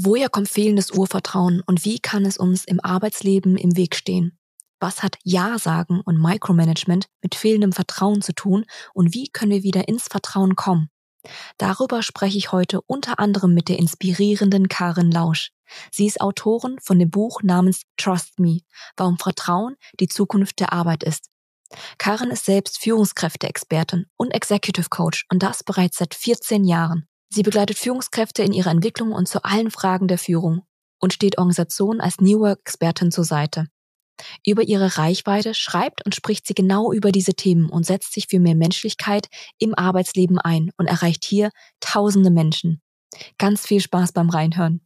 Woher kommt fehlendes Urvertrauen und wie kann es uns im Arbeitsleben im Weg stehen? Was hat Ja-Sagen und Micromanagement mit fehlendem Vertrauen zu tun und wie können wir wieder ins Vertrauen kommen? Darüber spreche ich heute unter anderem mit der inspirierenden Karin Lausch. Sie ist Autorin von dem Buch namens Trust Me, warum Vertrauen die Zukunft der Arbeit ist. Karin ist selbst Führungskräfte-Expertin und Executive Coach und das bereits seit 14 Jahren. Sie begleitet Führungskräfte in ihrer Entwicklung und zu allen Fragen der Führung und steht Organisationen als New Work-Expertin zur Seite. Über ihre Reichweite schreibt und spricht sie genau über diese Themen und setzt sich für mehr Menschlichkeit im Arbeitsleben ein und erreicht hier tausende Menschen. Ganz viel Spaß beim Reinhören.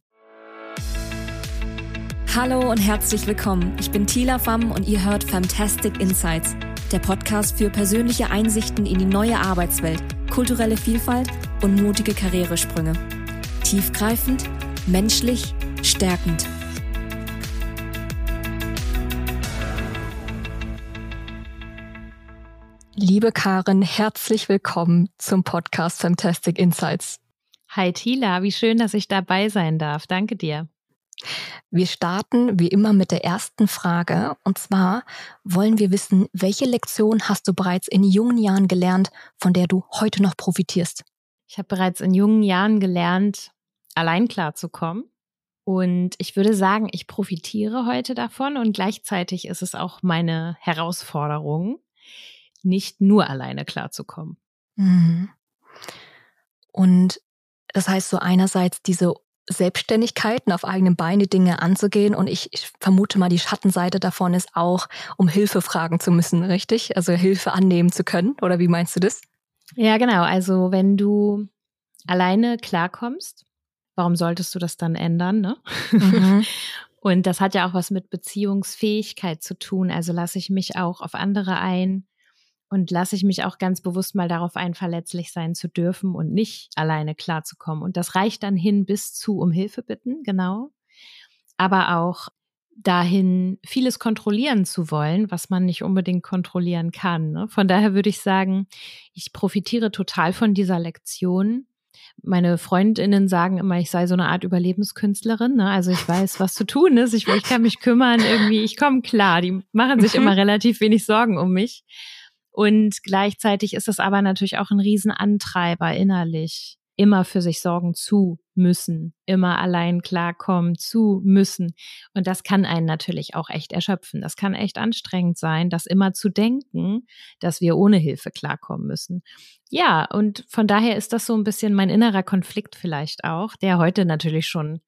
Hallo und herzlich willkommen. Ich bin Tila Pham und ihr hört Fantastic Insights, der Podcast für persönliche Einsichten in die neue Arbeitswelt, kulturelle Vielfalt und mutige Karrieresprünge. Tiefgreifend, menschlich, stärkend. Liebe Karin, herzlich willkommen zum Podcast Fantastic Insights. Hi Tila, wie schön, dass ich dabei sein darf. Danke dir. Wir starten wie immer mit der ersten Frage. Und zwar wollen wir wissen, welche Lektion hast du bereits in jungen Jahren gelernt, von der du heute noch profitierst? Ich habe bereits in jungen Jahren gelernt, allein klarzukommen. Und ich würde sagen, ich profitiere heute davon und gleichzeitig ist es auch meine Herausforderung, nicht nur alleine klarzukommen. Mhm. Und das heißt so einerseits diese Selbstständigkeiten auf eigenen Beine Dinge anzugehen und ich, ich, vermute mal, die Schattenseite davon ist auch, um Hilfe fragen zu müssen, richtig? Also Hilfe annehmen zu können, oder wie meinst du das? Ja, genau. Also wenn du alleine klarkommst, warum solltest du das dann ändern, ne? Mhm. und das hat ja auch was mit Beziehungsfähigkeit zu tun. Also lasse ich mich auch auf andere ein, und lasse ich mich auch ganz bewusst mal darauf ein, verletzlich sein zu dürfen und nicht alleine klarzukommen. Und das reicht dann hin bis zu um Hilfe bitten, genau. Aber auch dahin, vieles kontrollieren zu wollen, was man nicht unbedingt kontrollieren kann. Ne? Von daher würde ich sagen, ich profitiere total von dieser Lektion. Meine Freundinnen sagen immer, ich sei so eine Art Überlebenskünstlerin. Ne? Also ich weiß, was zu tun ist. Ich, ich kann mich kümmern, irgendwie, ich komme klar. Die machen sich immer relativ wenig Sorgen um mich. Und gleichzeitig ist es aber natürlich auch ein Riesenantreiber innerlich, immer für sich sorgen zu müssen, immer allein klarkommen zu müssen. Und das kann einen natürlich auch echt erschöpfen. Das kann echt anstrengend sein, das immer zu denken, dass wir ohne Hilfe klarkommen müssen. Ja, und von daher ist das so ein bisschen mein innerer Konflikt vielleicht auch, der heute natürlich schon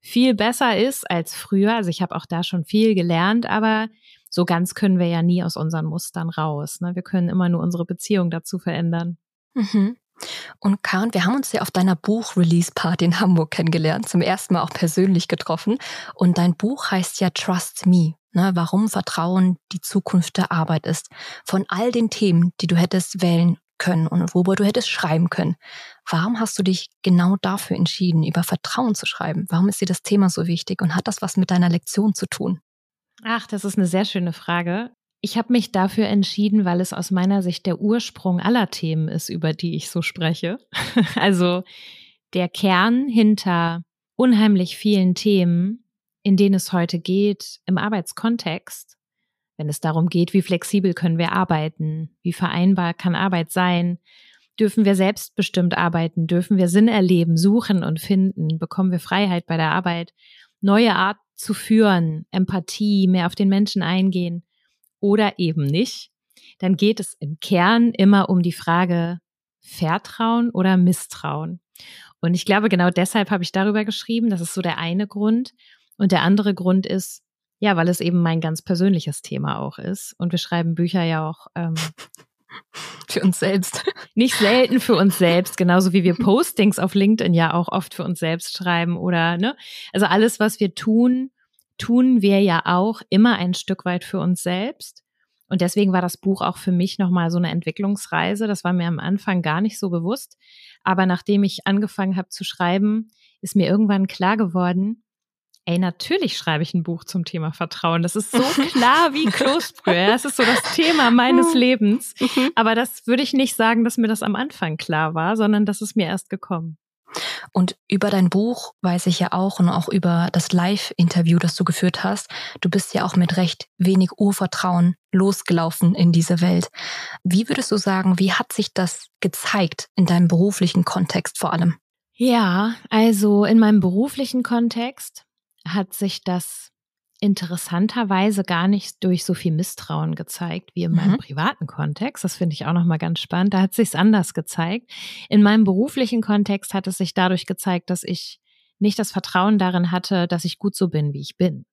viel besser ist als früher. Also ich habe auch da schon viel gelernt, aber so ganz können wir ja nie aus unseren Mustern raus. Ne? Wir können immer nur unsere Beziehung dazu verändern. Mhm. Und Karen, wir haben uns ja auf deiner Buch-Release-Party in Hamburg kennengelernt, zum ersten Mal auch persönlich getroffen. Und dein Buch heißt ja Trust Me, ne? warum Vertrauen die Zukunft der Arbeit ist. Von all den Themen, die du hättest wählen können und worüber du hättest schreiben können. Warum hast du dich genau dafür entschieden, über Vertrauen zu schreiben? Warum ist dir das Thema so wichtig und hat das was mit deiner Lektion zu tun? Ach, das ist eine sehr schöne Frage. Ich habe mich dafür entschieden, weil es aus meiner Sicht der Ursprung aller Themen ist, über die ich so spreche. also der Kern hinter unheimlich vielen Themen, in denen es heute geht im Arbeitskontext, wenn es darum geht, wie flexibel können wir arbeiten, wie vereinbar kann Arbeit sein, dürfen wir selbstbestimmt arbeiten, dürfen wir Sinn erleben, suchen und finden, bekommen wir Freiheit bei der Arbeit, neue Art zu führen, Empathie, mehr auf den Menschen eingehen oder eben nicht, dann geht es im Kern immer um die Frage Vertrauen oder Misstrauen. Und ich glaube, genau deshalb habe ich darüber geschrieben. Das ist so der eine Grund. Und der andere Grund ist, ja, weil es eben mein ganz persönliches Thema auch ist. Und wir schreiben Bücher ja auch ähm, für uns selbst. Nicht selten für uns selbst, genauso wie wir Postings auf LinkedIn ja auch oft für uns selbst schreiben oder, ne? Also alles, was wir tun, tun wir ja auch immer ein Stück weit für uns selbst. Und deswegen war das Buch auch für mich nochmal so eine Entwicklungsreise. Das war mir am Anfang gar nicht so bewusst. Aber nachdem ich angefangen habe zu schreiben, ist mir irgendwann klar geworden, Ey, natürlich schreibe ich ein Buch zum Thema Vertrauen. Das ist so klar wie Kloßbrühe. Das ist so das Thema meines Lebens. Mhm. Aber das würde ich nicht sagen, dass mir das am Anfang klar war, sondern das ist mir erst gekommen. Und über dein Buch weiß ich ja auch und auch über das Live-Interview, das du geführt hast, du bist ja auch mit recht wenig Urvertrauen losgelaufen in diese Welt. Wie würdest du sagen, wie hat sich das gezeigt in deinem beruflichen Kontext vor allem? Ja, also in meinem beruflichen Kontext hat sich das interessanterweise gar nicht durch so viel Misstrauen gezeigt wie in meinem mhm. privaten Kontext. Das finde ich auch nochmal ganz spannend. Da hat es sich anders gezeigt. In meinem beruflichen Kontext hat es sich dadurch gezeigt, dass ich nicht das Vertrauen darin hatte, dass ich gut so bin, wie ich bin.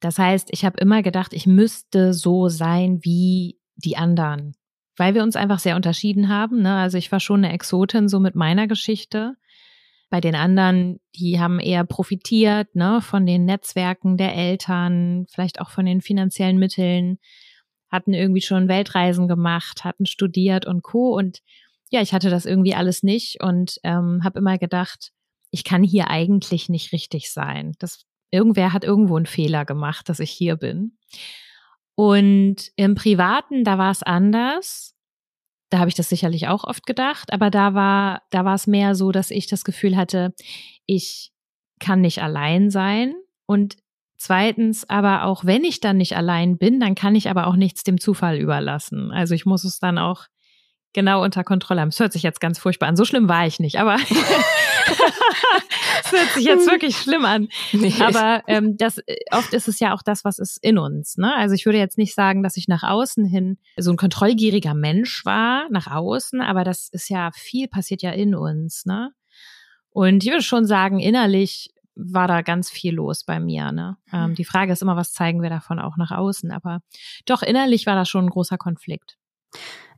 Das heißt, ich habe immer gedacht, ich müsste so sein wie die anderen, weil wir uns einfach sehr unterschieden haben. Ne? Also ich war schon eine Exotin so mit meiner Geschichte bei den anderen, die haben eher profitiert ne, von den Netzwerken der Eltern, vielleicht auch von den finanziellen Mitteln, hatten irgendwie schon Weltreisen gemacht, hatten studiert und co. Und ja, ich hatte das irgendwie alles nicht und ähm, habe immer gedacht, ich kann hier eigentlich nicht richtig sein. Das, irgendwer hat irgendwo einen Fehler gemacht, dass ich hier bin. Und im Privaten, da war es anders. Da habe ich das sicherlich auch oft gedacht, aber da war, da war es mehr so, dass ich das Gefühl hatte, ich kann nicht allein sein und zweitens aber auch, wenn ich dann nicht allein bin, dann kann ich aber auch nichts dem Zufall überlassen. Also ich muss es dann auch genau unter Kontrolle haben. Es hört sich jetzt ganz furchtbar an. So schlimm war ich nicht, aber Es hört sich jetzt wirklich schlimm an. Nee. Aber ähm, das äh, oft ist es ja auch das, was ist in uns. Ne? Also ich würde jetzt nicht sagen, dass ich nach außen hin so ein kontrollgieriger Mensch war, nach außen, aber das ist ja viel passiert ja in uns. Ne? Und ich würde schon sagen, innerlich war da ganz viel los bei mir. Ne? Ähm, hm. die Frage ist immer, was zeigen wir davon auch nach außen? Aber doch innerlich war da schon ein großer Konflikt.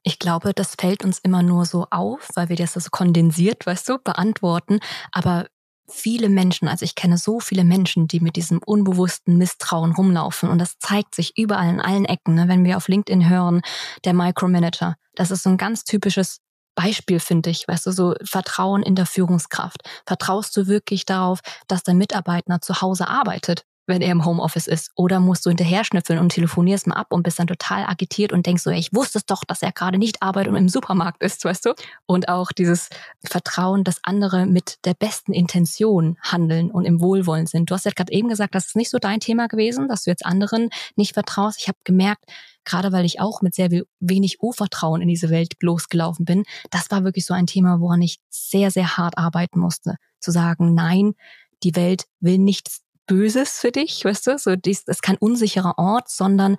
Ich glaube, das fällt uns immer nur so auf, weil wir das so kondensiert, weißt du, beantworten. Aber viele Menschen, also ich kenne so viele Menschen, die mit diesem unbewussten Misstrauen rumlaufen und das zeigt sich überall in allen Ecken. Ne? Wenn wir auf LinkedIn hören, der Micromanager, das ist so ein ganz typisches Beispiel, finde ich, weißt du, so Vertrauen in der Führungskraft. Vertraust du wirklich darauf, dass dein Mitarbeiter zu Hause arbeitet? Wenn er im Homeoffice ist? Oder musst du hinterher schnüffeln und telefonierst mal ab und bist dann total agitiert und denkst so, ey, ich wusste es doch, dass er gerade nicht arbeitet und im Supermarkt ist, weißt du? Und auch dieses Vertrauen, dass andere mit der besten Intention handeln und im Wohlwollen sind. Du hast ja gerade eben gesagt, das ist nicht so dein Thema gewesen, dass du jetzt anderen nicht vertraust. Ich habe gemerkt, gerade weil ich auch mit sehr wenig Urvertrauen in diese Welt losgelaufen bin, das war wirklich so ein Thema, woran ich sehr, sehr hart arbeiten musste. Zu sagen, nein, die Welt will nichts Böses für dich, weißt du? So, dies ist kein unsicherer Ort, sondern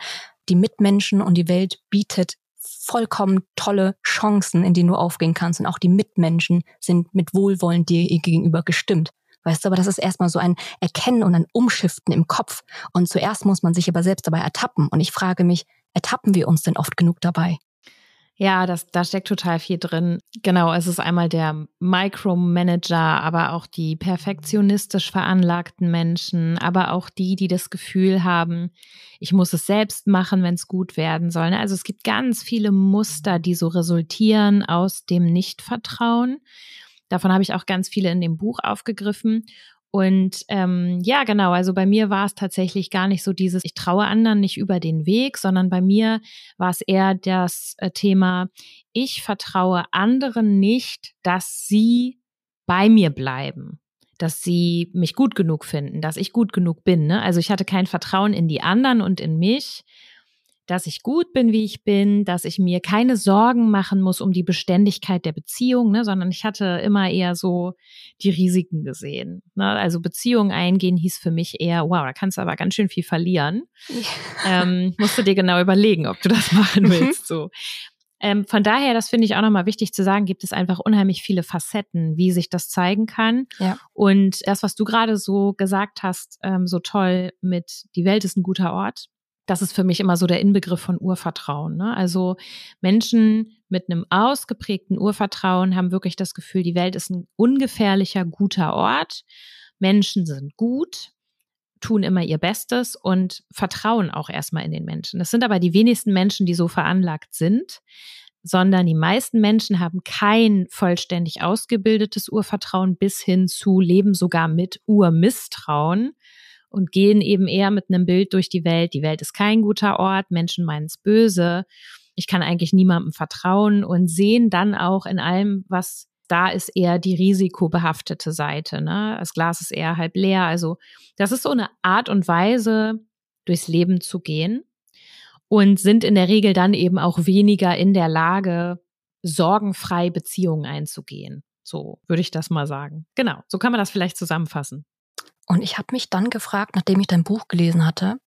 die Mitmenschen und die Welt bietet vollkommen tolle Chancen, in denen du aufgehen kannst. Und auch die Mitmenschen sind mit Wohlwollen dir gegenüber gestimmt. Weißt du, aber das ist erstmal so ein Erkennen und ein Umschiften im Kopf. Und zuerst muss man sich aber selbst dabei ertappen. Und ich frage mich, ertappen wir uns denn oft genug dabei? Ja, das, da steckt total viel drin. Genau, es ist einmal der Micromanager, aber auch die perfektionistisch veranlagten Menschen, aber auch die, die das Gefühl haben, ich muss es selbst machen, wenn es gut werden soll. Ne? Also es gibt ganz viele Muster, die so resultieren aus dem Nichtvertrauen. Davon habe ich auch ganz viele in dem Buch aufgegriffen. Und ähm, ja, genau, also bei mir war es tatsächlich gar nicht so dieses, ich traue anderen nicht über den Weg, sondern bei mir war es eher das äh, Thema, ich vertraue anderen nicht, dass sie bei mir bleiben dass sie mich gut genug finden, dass ich gut genug bin. Ne? Also ich hatte kein Vertrauen in die anderen und in mich dass ich gut bin, wie ich bin, dass ich mir keine Sorgen machen muss um die Beständigkeit der Beziehung, ne, sondern ich hatte immer eher so die Risiken gesehen. Ne? Also Beziehungen eingehen hieß für mich eher, wow, da kannst du aber ganz schön viel verlieren. Ja. Ähm, musst du dir genau überlegen, ob du das machen mhm. willst. so. Ähm, von daher, das finde ich auch nochmal wichtig zu sagen, gibt es einfach unheimlich viele Facetten, wie sich das zeigen kann. Ja. Und das, was du gerade so gesagt hast, ähm, so toll mit, die Welt ist ein guter Ort, das ist für mich immer so der Inbegriff von Urvertrauen. Ne? Also Menschen mit einem ausgeprägten Urvertrauen haben wirklich das Gefühl, die Welt ist ein ungefährlicher, guter Ort. Menschen sind gut, tun immer ihr Bestes und vertrauen auch erstmal in den Menschen. Das sind aber die wenigsten Menschen, die so veranlagt sind, sondern die meisten Menschen haben kein vollständig ausgebildetes Urvertrauen bis hin zu leben sogar mit Urmisstrauen und gehen eben eher mit einem Bild durch die Welt. Die Welt ist kein guter Ort, Menschen meinen es böse. Ich kann eigentlich niemandem vertrauen und sehen dann auch in allem, was da ist eher die risikobehaftete Seite. Ne? Das Glas ist eher halb leer. Also das ist so eine Art und Weise, durchs Leben zu gehen und sind in der Regel dann eben auch weniger in der Lage, sorgenfrei Beziehungen einzugehen. So würde ich das mal sagen. Genau, so kann man das vielleicht zusammenfassen. Und ich habe mich dann gefragt, nachdem ich dein Buch gelesen hatte,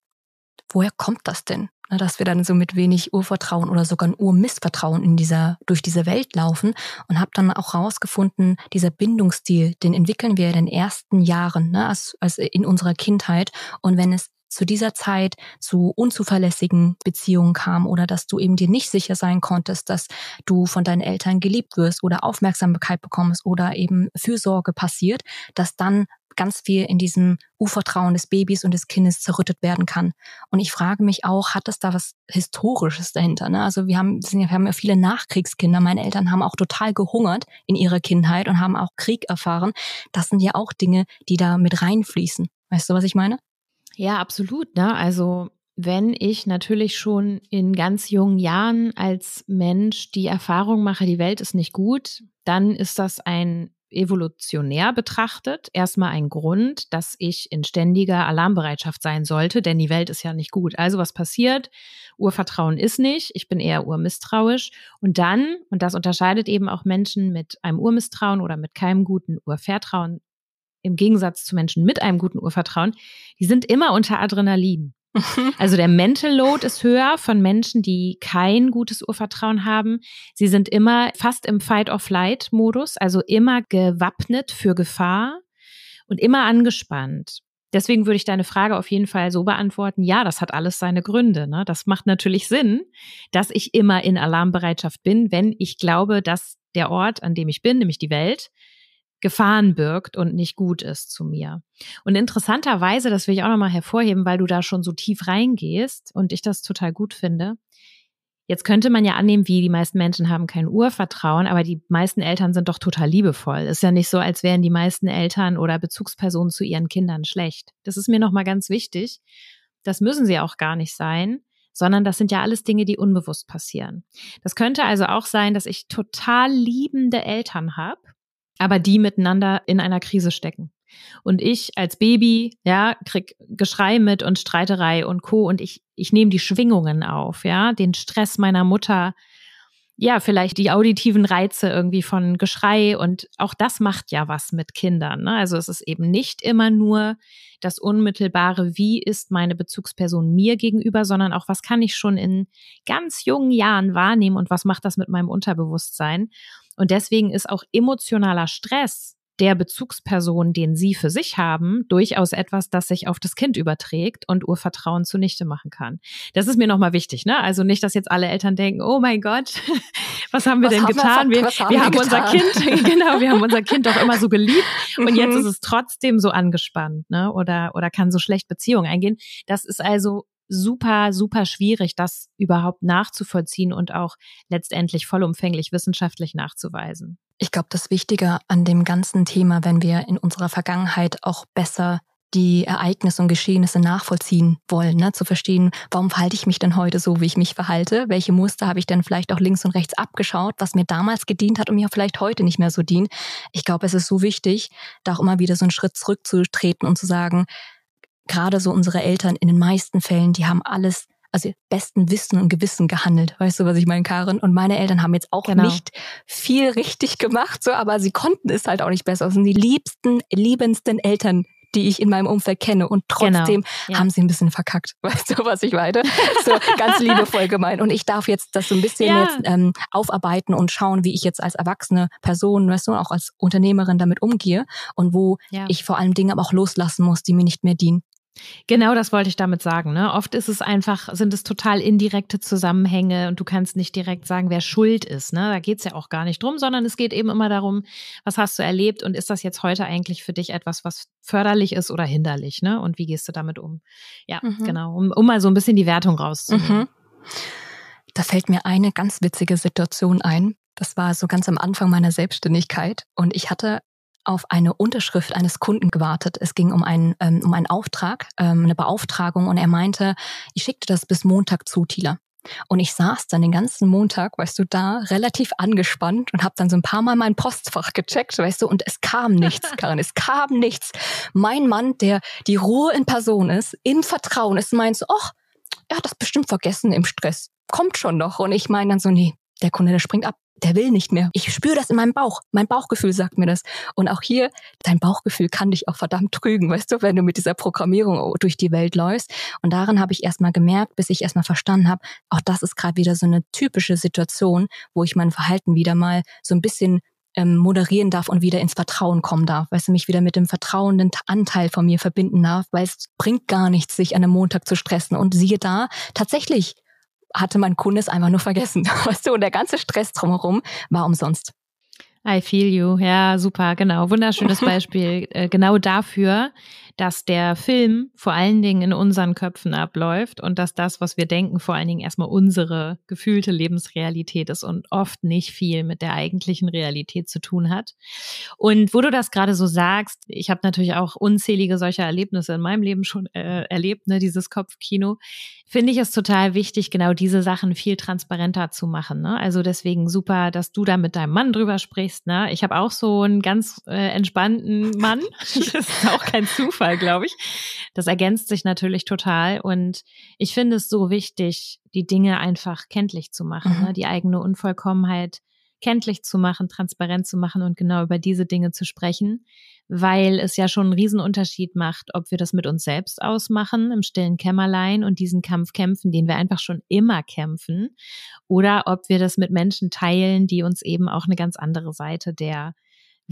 woher kommt das denn? dass wir dann so mit wenig Urvertrauen oder sogar ein Urmissvertrauen in dieser, durch diese Welt laufen und habe dann auch rausgefunden, dieser Bindungsstil, den entwickeln wir in den ersten Jahren, ne, als, als in unserer Kindheit. Und wenn es zu dieser Zeit zu unzuverlässigen Beziehungen kam oder dass du eben dir nicht sicher sein konntest, dass du von deinen Eltern geliebt wirst oder Aufmerksamkeit bekommst oder eben Fürsorge passiert, dass dann ganz viel in diesem Urvertrauen des Babys und des Kindes zerrüttet werden kann. Und ich frage mich auch, hat das da was Historisches dahinter? Ne? Also wir haben, wir haben ja viele Nachkriegskinder. Meine Eltern haben auch total gehungert in ihrer Kindheit und haben auch Krieg erfahren. Das sind ja auch Dinge, die da mit reinfließen. Weißt du, was ich meine? Ja, absolut. Ne? Also wenn ich natürlich schon in ganz jungen Jahren als Mensch die Erfahrung mache, die Welt ist nicht gut, dann ist das ein evolutionär betrachtet erstmal ein Grund, dass ich in ständiger Alarmbereitschaft sein sollte, denn die Welt ist ja nicht gut. Also was passiert? Urvertrauen ist nicht, ich bin eher urmisstrauisch. Und dann, und das unterscheidet eben auch Menschen mit einem Urmisstrauen oder mit keinem guten Urvertrauen im Gegensatz zu Menschen mit einem guten Urvertrauen, die sind immer unter Adrenalin. Also der Mental Load ist höher von Menschen, die kein gutes Urvertrauen haben. Sie sind immer fast im Fight-or-Flight-Modus, also immer gewappnet für Gefahr und immer angespannt. Deswegen würde ich deine Frage auf jeden Fall so beantworten, ja, das hat alles seine Gründe. Ne? Das macht natürlich Sinn, dass ich immer in Alarmbereitschaft bin, wenn ich glaube, dass der Ort, an dem ich bin, nämlich die Welt, Gefahren birgt und nicht gut ist zu mir. Und interessanterweise, das will ich auch nochmal hervorheben, weil du da schon so tief reingehst und ich das total gut finde. Jetzt könnte man ja annehmen, wie die meisten Menschen haben kein Urvertrauen, aber die meisten Eltern sind doch total liebevoll. Ist ja nicht so, als wären die meisten Eltern oder Bezugspersonen zu ihren Kindern schlecht. Das ist mir nochmal ganz wichtig. Das müssen sie auch gar nicht sein sondern das sind ja alles Dinge, die unbewusst passieren. Das könnte also auch sein, dass ich total liebende Eltern habe, aber die miteinander in einer Krise stecken. Und ich als Baby, ja, krieg Geschrei mit und Streiterei und Co. Und ich, ich nehme die Schwingungen auf, ja, den Stress meiner Mutter, ja, vielleicht die auditiven Reize irgendwie von Geschrei und auch das macht ja was mit Kindern. Ne? Also es ist eben nicht immer nur das unmittelbare, wie ist meine Bezugsperson mir gegenüber, sondern auch, was kann ich schon in ganz jungen Jahren wahrnehmen und was macht das mit meinem Unterbewusstsein. Und deswegen ist auch emotionaler Stress der Bezugsperson, den Sie für sich haben, durchaus etwas, das sich auf das Kind überträgt und Urvertrauen zunichte machen kann. Das ist mir nochmal wichtig, ne? Also nicht, dass jetzt alle Eltern denken, oh mein Gott, was haben wir was denn haben getan? Wir, wir, haben, wir haben unser Kind, genau, wir haben unser Kind doch immer so geliebt und jetzt mhm. ist es trotzdem so angespannt, ne? Oder, oder kann so schlecht Beziehungen eingehen. Das ist also super, super schwierig, das überhaupt nachzuvollziehen und auch letztendlich vollumfänglich wissenschaftlich nachzuweisen. Ich glaube, das Wichtige an dem ganzen Thema, wenn wir in unserer Vergangenheit auch besser die Ereignisse und Geschehnisse nachvollziehen wollen, ne? zu verstehen, warum verhalte ich mich denn heute so, wie ich mich verhalte? Welche Muster habe ich denn vielleicht auch links und rechts abgeschaut, was mir damals gedient hat und mir vielleicht heute nicht mehr so dient? Ich glaube, es ist so wichtig, da auch immer wieder so einen Schritt zurückzutreten und zu sagen, gerade so unsere Eltern in den meisten Fällen, die haben alles also besten Wissen und Gewissen gehandelt. Weißt du, was ich meine, Karin? Und meine Eltern haben jetzt auch genau. nicht viel richtig gemacht, so, aber sie konnten es halt auch nicht besser. Das sind die liebsten, liebendsten Eltern, die ich in meinem Umfeld kenne. Und trotzdem genau. ja. haben sie ein bisschen verkackt. Weißt du, was ich meine? So ganz liebevoll gemeint. Und ich darf jetzt das so ein bisschen ja. jetzt ähm, aufarbeiten und schauen, wie ich jetzt als erwachsene Person, weißt du, auch als Unternehmerin damit umgehe und wo ja. ich vor allem Dinge aber auch loslassen muss, die mir nicht mehr dienen. Genau das wollte ich damit sagen. Ne? Oft ist es einfach, sind es total indirekte Zusammenhänge und du kannst nicht direkt sagen, wer schuld ist. Ne? Da geht es ja auch gar nicht drum, sondern es geht eben immer darum, was hast du erlebt und ist das jetzt heute eigentlich für dich etwas, was förderlich ist oder hinderlich? Ne? Und wie gehst du damit um? Ja, mhm. genau, um, um, mal so ein bisschen die Wertung rauszunehmen. Mhm. Da fällt mir eine ganz witzige Situation ein. Das war so ganz am Anfang meiner Selbstständigkeit und ich hatte auf eine Unterschrift eines Kunden gewartet. Es ging um einen, ähm, um einen Auftrag, ähm, eine Beauftragung und er meinte, ich schickte das bis Montag zu, Tila. Und ich saß dann den ganzen Montag, weißt du, da relativ angespannt und habe dann so ein paar Mal mein Postfach gecheckt, weißt du, und es kam nichts, Karin, es kam nichts. Mein Mann, der die Ruhe in Person ist, im Vertrauen ist, meint so, ach, er hat das bestimmt vergessen im Stress. Kommt schon noch. Und ich meine dann so, nee, der Kunde, der springt ab der will nicht mehr. Ich spüre das in meinem Bauch. Mein Bauchgefühl sagt mir das. Und auch hier, dein Bauchgefühl kann dich auch verdammt trügen, weißt du, wenn du mit dieser Programmierung durch die Welt läufst. Und daran habe ich erstmal gemerkt, bis ich erstmal verstanden habe, auch das ist gerade wieder so eine typische Situation, wo ich mein Verhalten wieder mal so ein bisschen ähm, moderieren darf und wieder ins Vertrauen kommen darf, weißt du, mich wieder mit dem vertrauenden Anteil von mir verbinden darf, weil es bringt gar nichts, sich an einem Montag zu stressen. Und siehe da, tatsächlich hatte mein Kunde es einfach nur vergessen. Weißt du, und der ganze Stress drumherum war umsonst. I feel you. Ja, super, genau. Wunderschönes Beispiel. äh, genau dafür, dass der Film vor allen Dingen in unseren Köpfen abläuft und dass das, was wir denken, vor allen Dingen erstmal unsere gefühlte Lebensrealität ist und oft nicht viel mit der eigentlichen Realität zu tun hat. Und wo du das gerade so sagst, ich habe natürlich auch unzählige solcher Erlebnisse in meinem Leben schon äh, erlebt, ne, dieses Kopfkino, finde ich es total wichtig, genau diese Sachen viel transparenter zu machen. Ne? Also deswegen super, dass du da mit deinem Mann drüber sprichst. Ne? Ich habe auch so einen ganz äh, entspannten Mann. das ist auch kein Zufall, glaube ich. Das ergänzt sich natürlich total. Und ich finde es so wichtig, die Dinge einfach kenntlich zu machen, mhm. ne? die eigene Unvollkommenheit kenntlich zu machen, transparent zu machen und genau über diese Dinge zu sprechen, weil es ja schon einen Riesenunterschied macht, ob wir das mit uns selbst ausmachen, im stillen Kämmerlein und diesen Kampf kämpfen, den wir einfach schon immer kämpfen, oder ob wir das mit Menschen teilen, die uns eben auch eine ganz andere Seite der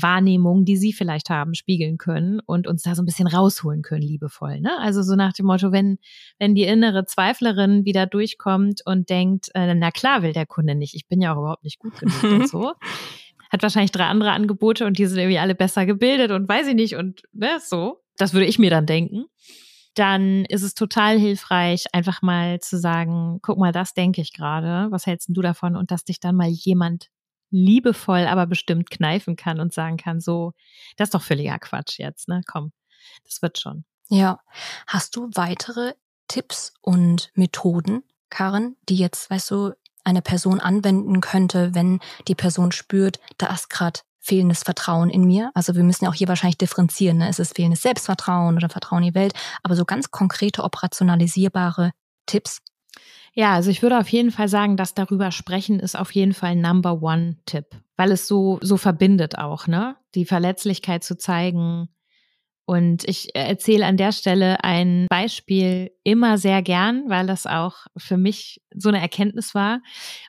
Wahrnehmung, die sie vielleicht haben, spiegeln können und uns da so ein bisschen rausholen können, liebevoll. Ne? Also so nach dem Motto, wenn, wenn die innere Zweiflerin wieder durchkommt und denkt, äh, na klar will der Kunde nicht, ich bin ja auch überhaupt nicht gut genug und so. Hat wahrscheinlich drei andere Angebote und die sind irgendwie alle besser gebildet und weiß ich nicht und ne, so. Das würde ich mir dann denken dann ist es total hilfreich, einfach mal zu sagen, guck mal, das denke ich gerade, was hältst du davon? Und dass dich dann mal jemand liebevoll, aber bestimmt kneifen kann und sagen kann, so, das ist doch völliger Quatsch jetzt, ne? Komm, das wird schon. Ja. Hast du weitere Tipps und Methoden, Karin, die jetzt, weißt du, eine Person anwenden könnte, wenn die Person spürt, da ist gerade fehlendes Vertrauen in mir. Also wir müssen ja auch hier wahrscheinlich differenzieren. Ne? Ist es fehlendes Selbstvertrauen oder Vertrauen in die Welt? Aber so ganz konkrete, operationalisierbare Tipps, ja, also ich würde auf jeden Fall sagen, dass darüber sprechen ist auf jeden Fall Number One Tipp, weil es so, so verbindet auch, ne? Die Verletzlichkeit zu zeigen. Und ich erzähle an der Stelle ein Beispiel immer sehr gern, weil das auch für mich so eine Erkenntnis war.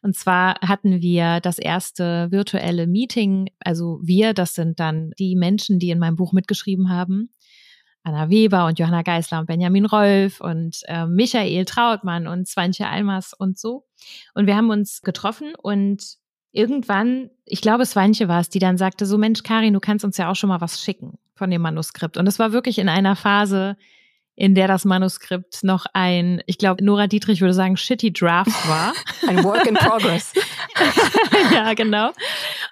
Und zwar hatten wir das erste virtuelle Meeting. Also wir, das sind dann die Menschen, die in meinem Buch mitgeschrieben haben. Anna Weber und Johanna Geisler und Benjamin Rolf und äh, Michael Trautmann und Swantje Almers und so. Und wir haben uns getroffen und irgendwann, ich glaube, Swantje war es, die dann sagte, so Mensch, Karin, du kannst uns ja auch schon mal was schicken von dem Manuskript. Und es war wirklich in einer Phase, in der das Manuskript noch ein, ich glaube, Nora Dietrich würde sagen, shitty Draft war. ein Work in Progress. ja, genau.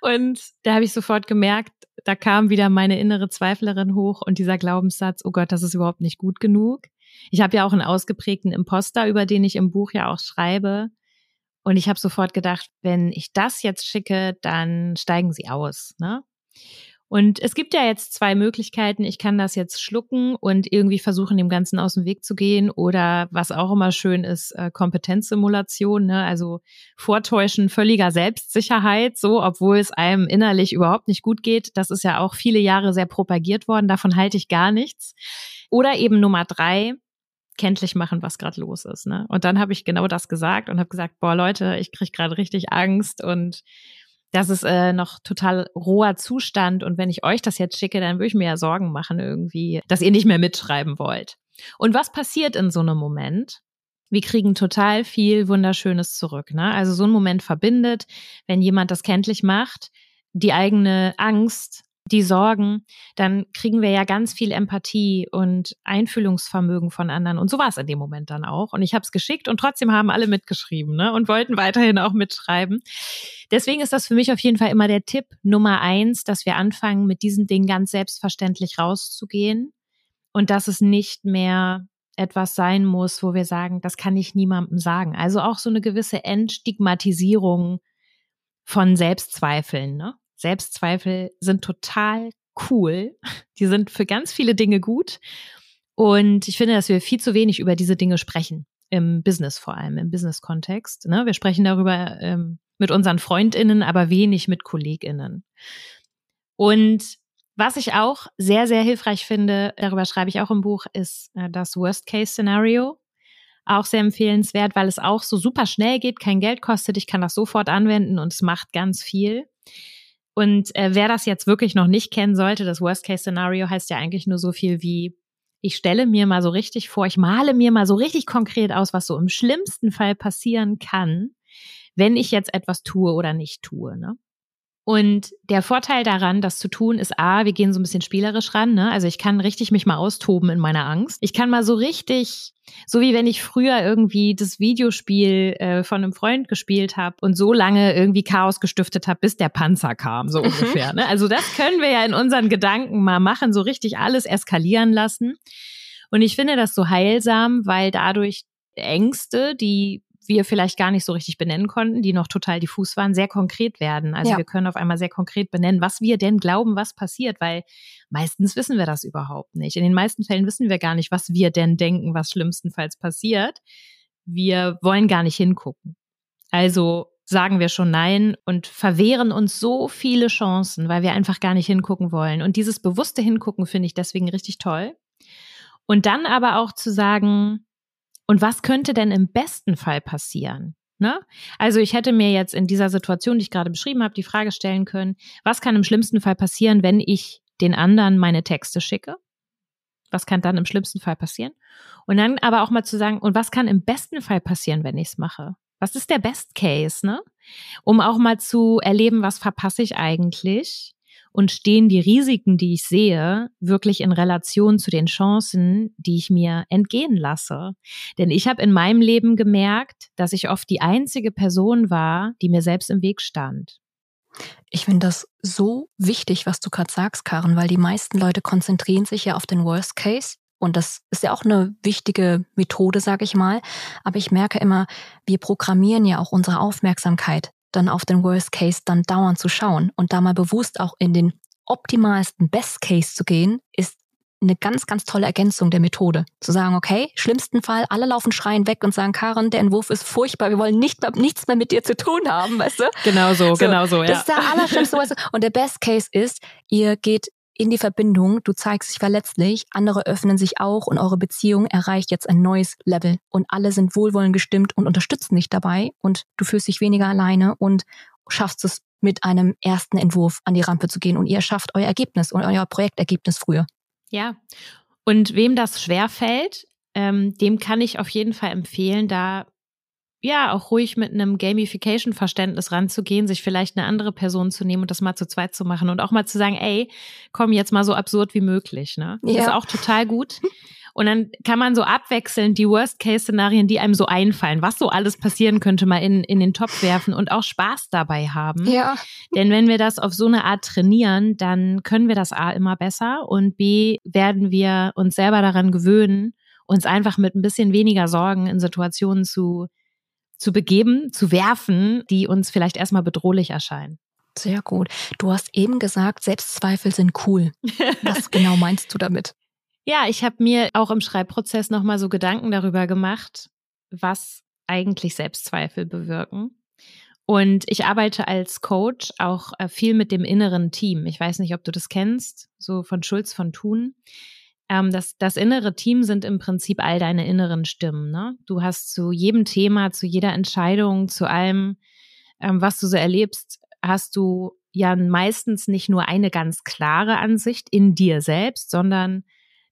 Und da habe ich sofort gemerkt, da kam wieder meine innere Zweiflerin hoch und dieser Glaubenssatz, oh Gott, das ist überhaupt nicht gut genug. Ich habe ja auch einen ausgeprägten Imposter, über den ich im Buch ja auch schreibe. Und ich habe sofort gedacht, wenn ich das jetzt schicke, dann steigen sie aus. Ne? Und es gibt ja jetzt zwei Möglichkeiten. Ich kann das jetzt schlucken und irgendwie versuchen, dem Ganzen aus dem Weg zu gehen. Oder was auch immer schön ist, äh, Kompetenzsimulation, ne? also Vortäuschen völliger Selbstsicherheit, so, obwohl es einem innerlich überhaupt nicht gut geht. Das ist ja auch viele Jahre sehr propagiert worden. Davon halte ich gar nichts. Oder eben Nummer drei, kenntlich machen, was gerade los ist. Ne? Und dann habe ich genau das gesagt und habe gesagt, boah Leute, ich kriege gerade richtig Angst und das ist äh, noch total roher Zustand und wenn ich euch das jetzt schicke, dann würde ich mir ja Sorgen machen irgendwie, dass ihr nicht mehr mitschreiben wollt. Und was passiert in so einem Moment? Wir kriegen total viel Wunderschönes zurück. Ne? Also so ein Moment verbindet, wenn jemand das kenntlich macht, die eigene Angst die Sorgen, dann kriegen wir ja ganz viel Empathie und Einfühlungsvermögen von anderen. Und so war es in dem Moment dann auch. Und ich habe es geschickt und trotzdem haben alle mitgeschrieben ne? und wollten weiterhin auch mitschreiben. Deswegen ist das für mich auf jeden Fall immer der Tipp Nummer eins, dass wir anfangen, mit diesen Dingen ganz selbstverständlich rauszugehen und dass es nicht mehr etwas sein muss, wo wir sagen, das kann ich niemandem sagen. Also auch so eine gewisse Entstigmatisierung von Selbstzweifeln. Ne? Selbstzweifel sind total cool. Die sind für ganz viele Dinge gut. Und ich finde, dass wir viel zu wenig über diese Dinge sprechen. Im Business vor allem, im Business-Kontext. Ne? Wir sprechen darüber ähm, mit unseren FreundInnen, aber wenig mit KollegInnen. Und was ich auch sehr, sehr hilfreich finde, darüber schreibe ich auch im Buch, ist äh, das Worst-Case-Szenario. Auch sehr empfehlenswert, weil es auch so super schnell geht, kein Geld kostet. Ich kann das sofort anwenden und es macht ganz viel. Und äh, wer das jetzt wirklich noch nicht kennen sollte, das Worst-Case-Szenario heißt ja eigentlich nur so viel wie, ich stelle mir mal so richtig vor, ich male mir mal so richtig konkret aus, was so im schlimmsten Fall passieren kann, wenn ich jetzt etwas tue oder nicht tue. Ne? Und der Vorteil daran, das zu tun, ist A, wir gehen so ein bisschen spielerisch ran. Ne? Also ich kann richtig mich mal austoben in meiner Angst. Ich kann mal so richtig, so wie wenn ich früher irgendwie das Videospiel äh, von einem Freund gespielt habe und so lange irgendwie Chaos gestiftet habe, bis der Panzer kam, so mhm. ungefähr. Ne? Also das können wir ja in unseren Gedanken mal machen, so richtig alles eskalieren lassen. Und ich finde das so heilsam, weil dadurch Ängste, die wir vielleicht gar nicht so richtig benennen konnten, die noch total diffus waren, sehr konkret werden. Also ja. wir können auf einmal sehr konkret benennen, was wir denn glauben, was passiert, weil meistens wissen wir das überhaupt nicht. In den meisten Fällen wissen wir gar nicht, was wir denn denken, was schlimmstenfalls passiert. Wir wollen gar nicht hingucken. Also sagen wir schon Nein und verwehren uns so viele Chancen, weil wir einfach gar nicht hingucken wollen. Und dieses bewusste Hingucken finde ich deswegen richtig toll. Und dann aber auch zu sagen, und was könnte denn im besten Fall passieren? Ne? Also ich hätte mir jetzt in dieser Situation, die ich gerade beschrieben habe, die Frage stellen können, was kann im schlimmsten Fall passieren, wenn ich den anderen meine Texte schicke? Was kann dann im schlimmsten Fall passieren? Und dann aber auch mal zu sagen, und was kann im besten Fall passieren, wenn ich es mache? Was ist der Best Case, ne? Um auch mal zu erleben, was verpasse ich eigentlich? Und stehen die Risiken, die ich sehe, wirklich in Relation zu den Chancen, die ich mir entgehen lasse. Denn ich habe in meinem Leben gemerkt, dass ich oft die einzige Person war, die mir selbst im Weg stand. Ich finde das so wichtig, was du gerade sagst, Karen, weil die meisten Leute konzentrieren sich ja auf den Worst Case. Und das ist ja auch eine wichtige Methode, sage ich mal. Aber ich merke immer, wir programmieren ja auch unsere Aufmerksamkeit dann auf den Worst Case dann dauernd zu schauen und da mal bewusst auch in den optimalsten Best Case zu gehen, ist eine ganz, ganz tolle Ergänzung der Methode. Zu sagen, okay, schlimmsten Fall, alle laufen schreien weg und sagen, Karen, der Entwurf ist furchtbar, wir wollen nicht, nichts mehr mit dir zu tun haben, weißt du? Genau so, so genau so, ja. Das ist der allerschlimmste? Und der Best Case ist, ihr geht in die Verbindung, du zeigst dich verletzlich, andere öffnen sich auch und eure Beziehung erreicht jetzt ein neues Level. Und alle sind wohlwollend gestimmt und unterstützen dich dabei. Und du fühlst dich weniger alleine und schaffst es mit einem ersten Entwurf an die Rampe zu gehen. Und ihr schafft euer Ergebnis und euer Projektergebnis früher. Ja, und wem das schwer fällt, ähm, dem kann ich auf jeden Fall empfehlen, da ja, auch ruhig mit einem Gamification-Verständnis ranzugehen, sich vielleicht eine andere Person zu nehmen und das mal zu zweit zu machen und auch mal zu sagen, ey, komm jetzt mal so absurd wie möglich, ne? Ja. Das ist auch total gut. Und dann kann man so abwechselnd die Worst-Case-Szenarien, die einem so einfallen, was so alles passieren könnte, mal in, in den Topf werfen und auch Spaß dabei haben. Ja. Denn wenn wir das auf so eine Art trainieren, dann können wir das A immer besser und B werden wir uns selber daran gewöhnen, uns einfach mit ein bisschen weniger Sorgen in Situationen zu zu begeben, zu werfen, die uns vielleicht erstmal bedrohlich erscheinen. Sehr gut. Du hast eben gesagt, Selbstzweifel sind cool. Was genau meinst du damit? Ja, ich habe mir auch im Schreibprozess nochmal so Gedanken darüber gemacht, was eigentlich Selbstzweifel bewirken. Und ich arbeite als Coach auch äh, viel mit dem inneren Team. Ich weiß nicht, ob du das kennst, so von Schulz von Thun. Ähm, das, das innere Team sind im Prinzip all deine inneren Stimmen. Ne? Du hast zu jedem Thema, zu jeder Entscheidung, zu allem, ähm, was du so erlebst, hast du ja meistens nicht nur eine ganz klare Ansicht in dir selbst, sondern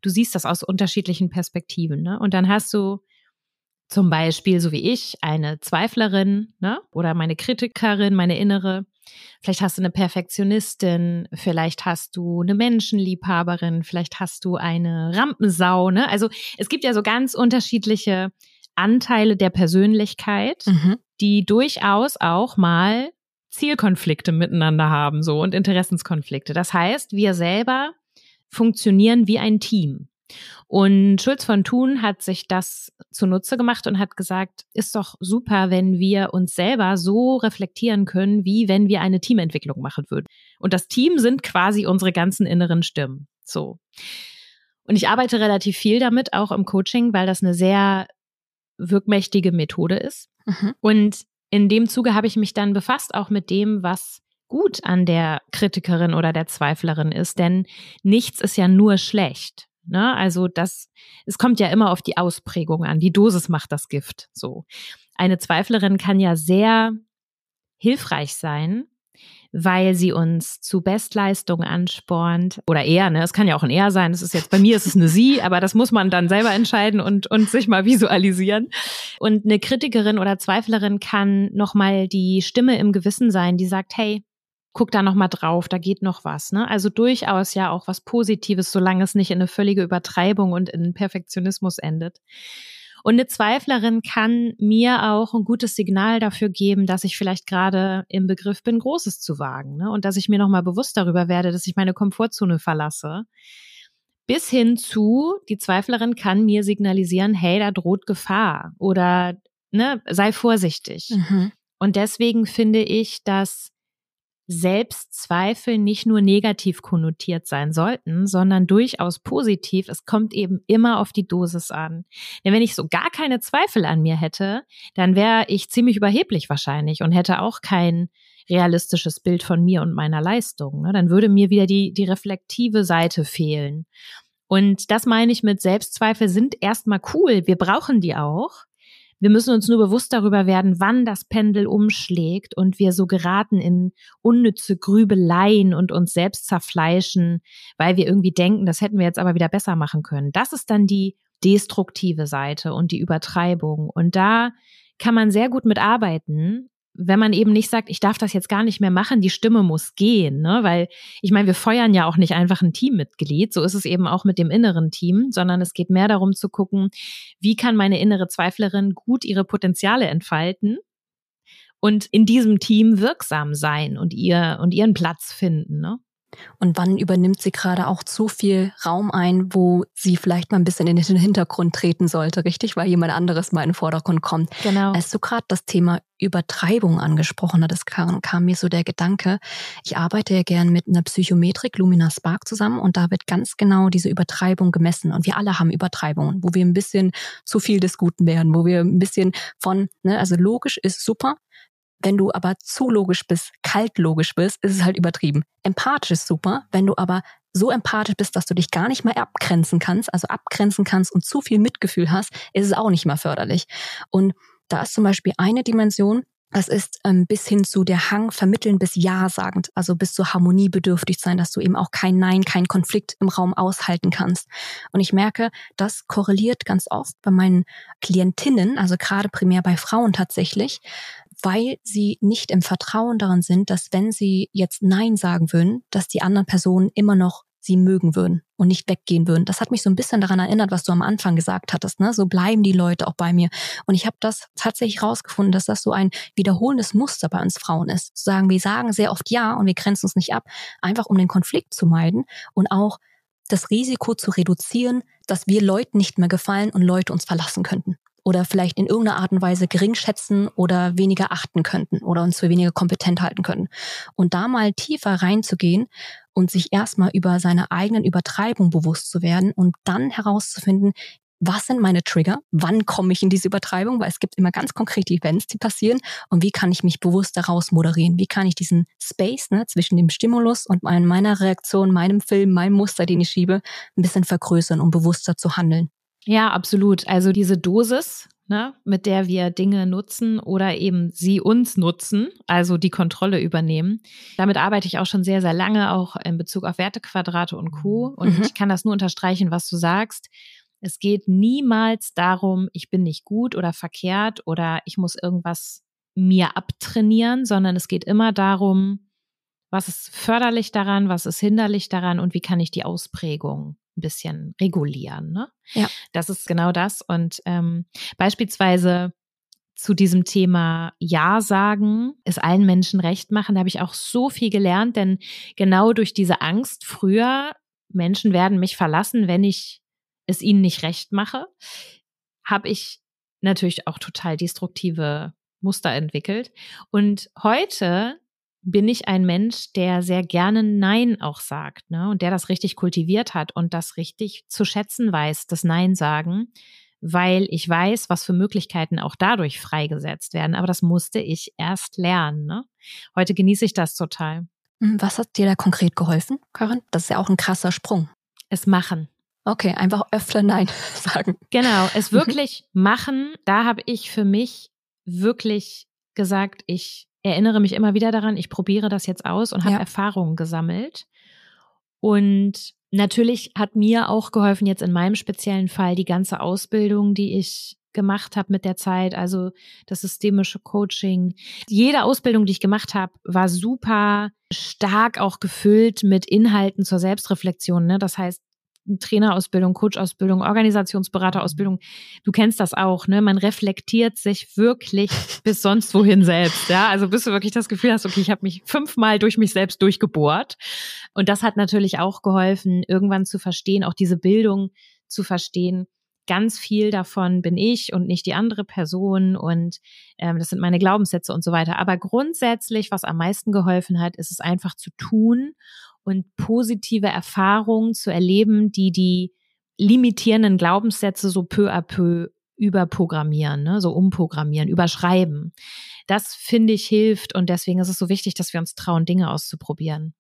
du siehst das aus unterschiedlichen Perspektiven. Ne? Und dann hast du zum Beispiel, so wie ich, eine Zweiflerin ne? oder meine Kritikerin, meine innere. Vielleicht hast du eine Perfektionistin, vielleicht hast du eine Menschenliebhaberin, vielleicht hast du eine Rampensau. Ne? Also es gibt ja so ganz unterschiedliche Anteile der Persönlichkeit, mhm. die durchaus auch mal Zielkonflikte miteinander haben so und Interessenskonflikte. Das heißt, wir selber funktionieren wie ein Team. Und Schulz von Thun hat sich das zunutze gemacht und hat gesagt, ist doch super, wenn wir uns selber so reflektieren können, wie wenn wir eine Teamentwicklung machen würden. Und das Team sind quasi unsere ganzen inneren Stimmen. So. Und ich arbeite relativ viel damit, auch im Coaching, weil das eine sehr wirkmächtige Methode ist. Mhm. Und in dem Zuge habe ich mich dann befasst auch mit dem, was gut an der Kritikerin oder der Zweiflerin ist, denn nichts ist ja nur schlecht. Ne? Also das, es kommt ja immer auf die Ausprägung an. Die Dosis macht das Gift. So. Eine Zweiflerin kann ja sehr hilfreich sein, weil sie uns zu Bestleistung anspornt oder eher, ne, es kann ja auch ein Er sein, das ist jetzt, bei mir ist es eine Sie, aber das muss man dann selber entscheiden und, und sich mal visualisieren. Und eine Kritikerin oder Zweiflerin kann nochmal die Stimme im Gewissen sein, die sagt, hey, guck da nochmal drauf, da geht noch was. Ne? Also durchaus ja auch was Positives, solange es nicht in eine völlige Übertreibung und in Perfektionismus endet. Und eine Zweiflerin kann mir auch ein gutes Signal dafür geben, dass ich vielleicht gerade im Begriff bin, Großes zu wagen. Ne? Und dass ich mir nochmal bewusst darüber werde, dass ich meine Komfortzone verlasse. Bis hin zu, die Zweiflerin kann mir signalisieren, hey, da droht Gefahr oder ne, sei vorsichtig. Mhm. Und deswegen finde ich, dass Selbstzweifel nicht nur negativ konnotiert sein sollten, sondern durchaus positiv. Es kommt eben immer auf die Dosis an. Denn wenn ich so gar keine Zweifel an mir hätte, dann wäre ich ziemlich überheblich wahrscheinlich und hätte auch kein realistisches Bild von mir und meiner Leistung. Ne? Dann würde mir wieder die, die reflektive Seite fehlen. Und das meine ich mit Selbstzweifel sind erstmal cool. Wir brauchen die auch. Wir müssen uns nur bewusst darüber werden, wann das Pendel umschlägt und wir so geraten in unnütze Grübeleien und uns selbst zerfleischen, weil wir irgendwie denken, das hätten wir jetzt aber wieder besser machen können. Das ist dann die destruktive Seite und die Übertreibung. Und da kann man sehr gut mitarbeiten, wenn man eben nicht sagt, ich darf das jetzt gar nicht mehr machen, die Stimme muss gehen, ne? Weil ich meine, wir feuern ja auch nicht einfach ein Teammitglied, so ist es eben auch mit dem inneren Team, sondern es geht mehr darum zu gucken, wie kann meine innere Zweiflerin gut ihre Potenziale entfalten und in diesem Team wirksam sein und ihr und ihren Platz finden, ne? Und wann übernimmt sie gerade auch zu viel Raum ein, wo sie vielleicht mal ein bisschen in den Hintergrund treten sollte, richtig? Weil jemand anderes mal in den Vordergrund kommt. Genau. Als du gerade das Thema Übertreibung angesprochen hattest, Karen, kam mir so der Gedanke, ich arbeite ja gern mit einer Psychometrik, Lumina Spark zusammen und da wird ganz genau diese Übertreibung gemessen. Und wir alle haben Übertreibungen, wo wir ein bisschen zu viel des Guten werden, wo wir ein bisschen von, ne, also logisch ist super, wenn du aber zu logisch bist, kalt logisch bist, ist es halt übertrieben. Empathisch ist super. Wenn du aber so empathisch bist, dass du dich gar nicht mehr abgrenzen kannst, also abgrenzen kannst und zu viel Mitgefühl hast, ist es auch nicht mehr förderlich. Und da ist zum Beispiel eine Dimension, das ist ähm, bis hin zu der Hang vermitteln bis Ja sagend, also bis zu harmoniebedürftig sein, dass du eben auch kein Nein, kein Konflikt im Raum aushalten kannst. Und ich merke, das korreliert ganz oft bei meinen Klientinnen, also gerade primär bei Frauen tatsächlich, weil sie nicht im Vertrauen daran sind, dass wenn sie jetzt Nein sagen würden, dass die anderen Personen immer noch sie mögen würden und nicht weggehen würden. Das hat mich so ein bisschen daran erinnert, was du am Anfang gesagt hattest. Ne? So bleiben die Leute auch bei mir. Und ich habe das tatsächlich rausgefunden, dass das so ein wiederholendes Muster bei uns Frauen ist. Zu sagen, wir sagen sehr oft Ja und wir grenzen uns nicht ab, einfach um den Konflikt zu meiden und auch das Risiko zu reduzieren, dass wir Leuten nicht mehr gefallen und Leute uns verlassen könnten oder vielleicht in irgendeiner Art und Weise gering schätzen oder weniger achten könnten oder uns für weniger kompetent halten könnten. Und da mal tiefer reinzugehen und sich erstmal über seine eigenen Übertreibung bewusst zu werden und dann herauszufinden, was sind meine Trigger? Wann komme ich in diese Übertreibung? Weil es gibt immer ganz konkrete Events, die passieren. Und wie kann ich mich bewusst daraus moderieren? Wie kann ich diesen Space ne, zwischen dem Stimulus und meiner Reaktion, meinem Film, meinem Muster, den ich schiebe, ein bisschen vergrößern, um bewusster zu handeln? Ja, absolut. Also diese Dosis, ne, mit der wir Dinge nutzen oder eben sie uns nutzen, also die Kontrolle übernehmen. Damit arbeite ich auch schon sehr, sehr lange, auch in Bezug auf Wertequadrate und Co. Und mhm. ich kann das nur unterstreichen, was du sagst. Es geht niemals darum, ich bin nicht gut oder verkehrt oder ich muss irgendwas mir abtrainieren, sondern es geht immer darum, was ist förderlich daran, was ist hinderlich daran und wie kann ich die Ausprägung ein bisschen regulieren. Ne? Ja. Das ist genau das. Und ähm, beispielsweise zu diesem Thema Ja sagen, es allen Menschen recht machen, da habe ich auch so viel gelernt, denn genau durch diese Angst früher, Menschen werden mich verlassen, wenn ich es ihnen nicht recht mache, habe ich natürlich auch total destruktive Muster entwickelt. Und heute bin ich ein Mensch, der sehr gerne Nein auch sagt, ne? Und der das richtig kultiviert hat und das richtig zu schätzen weiß, das Nein sagen, weil ich weiß, was für Möglichkeiten auch dadurch freigesetzt werden. Aber das musste ich erst lernen. Ne? Heute genieße ich das total. Hm, was hat dir da konkret geholfen, Karin? Das ist ja auch ein krasser Sprung. Es machen. Okay, einfach öfter Nein sagen. Genau, es mhm. wirklich machen. Da habe ich für mich wirklich gesagt, ich erinnere mich immer wieder daran, ich probiere das jetzt aus und habe ja. Erfahrungen gesammelt. Und natürlich hat mir auch geholfen, jetzt in meinem speziellen Fall, die ganze Ausbildung, die ich gemacht habe mit der Zeit, also das systemische Coaching. Jede Ausbildung, die ich gemacht habe, war super stark auch gefüllt mit Inhalten zur Selbstreflexion. Ne? Das heißt, Trainerausbildung, Coachausbildung, Organisationsberaterausbildung. Du kennst das auch, ne? Man reflektiert sich wirklich bis sonst wohin selbst, ja? Also bis du wirklich das Gefühl hast, okay, ich habe mich fünfmal durch mich selbst durchgebohrt. Und das hat natürlich auch geholfen, irgendwann zu verstehen, auch diese Bildung zu verstehen. Ganz viel davon bin ich und nicht die andere Person und ähm, das sind meine Glaubenssätze und so weiter. Aber grundsätzlich, was am meisten geholfen hat, ist es einfach zu tun und positive Erfahrungen zu erleben, die die limitierenden Glaubenssätze so peu à peu überprogrammieren, ne? so umprogrammieren, überschreiben. Das finde ich hilft und deswegen ist es so wichtig, dass wir uns trauen, Dinge auszuprobieren.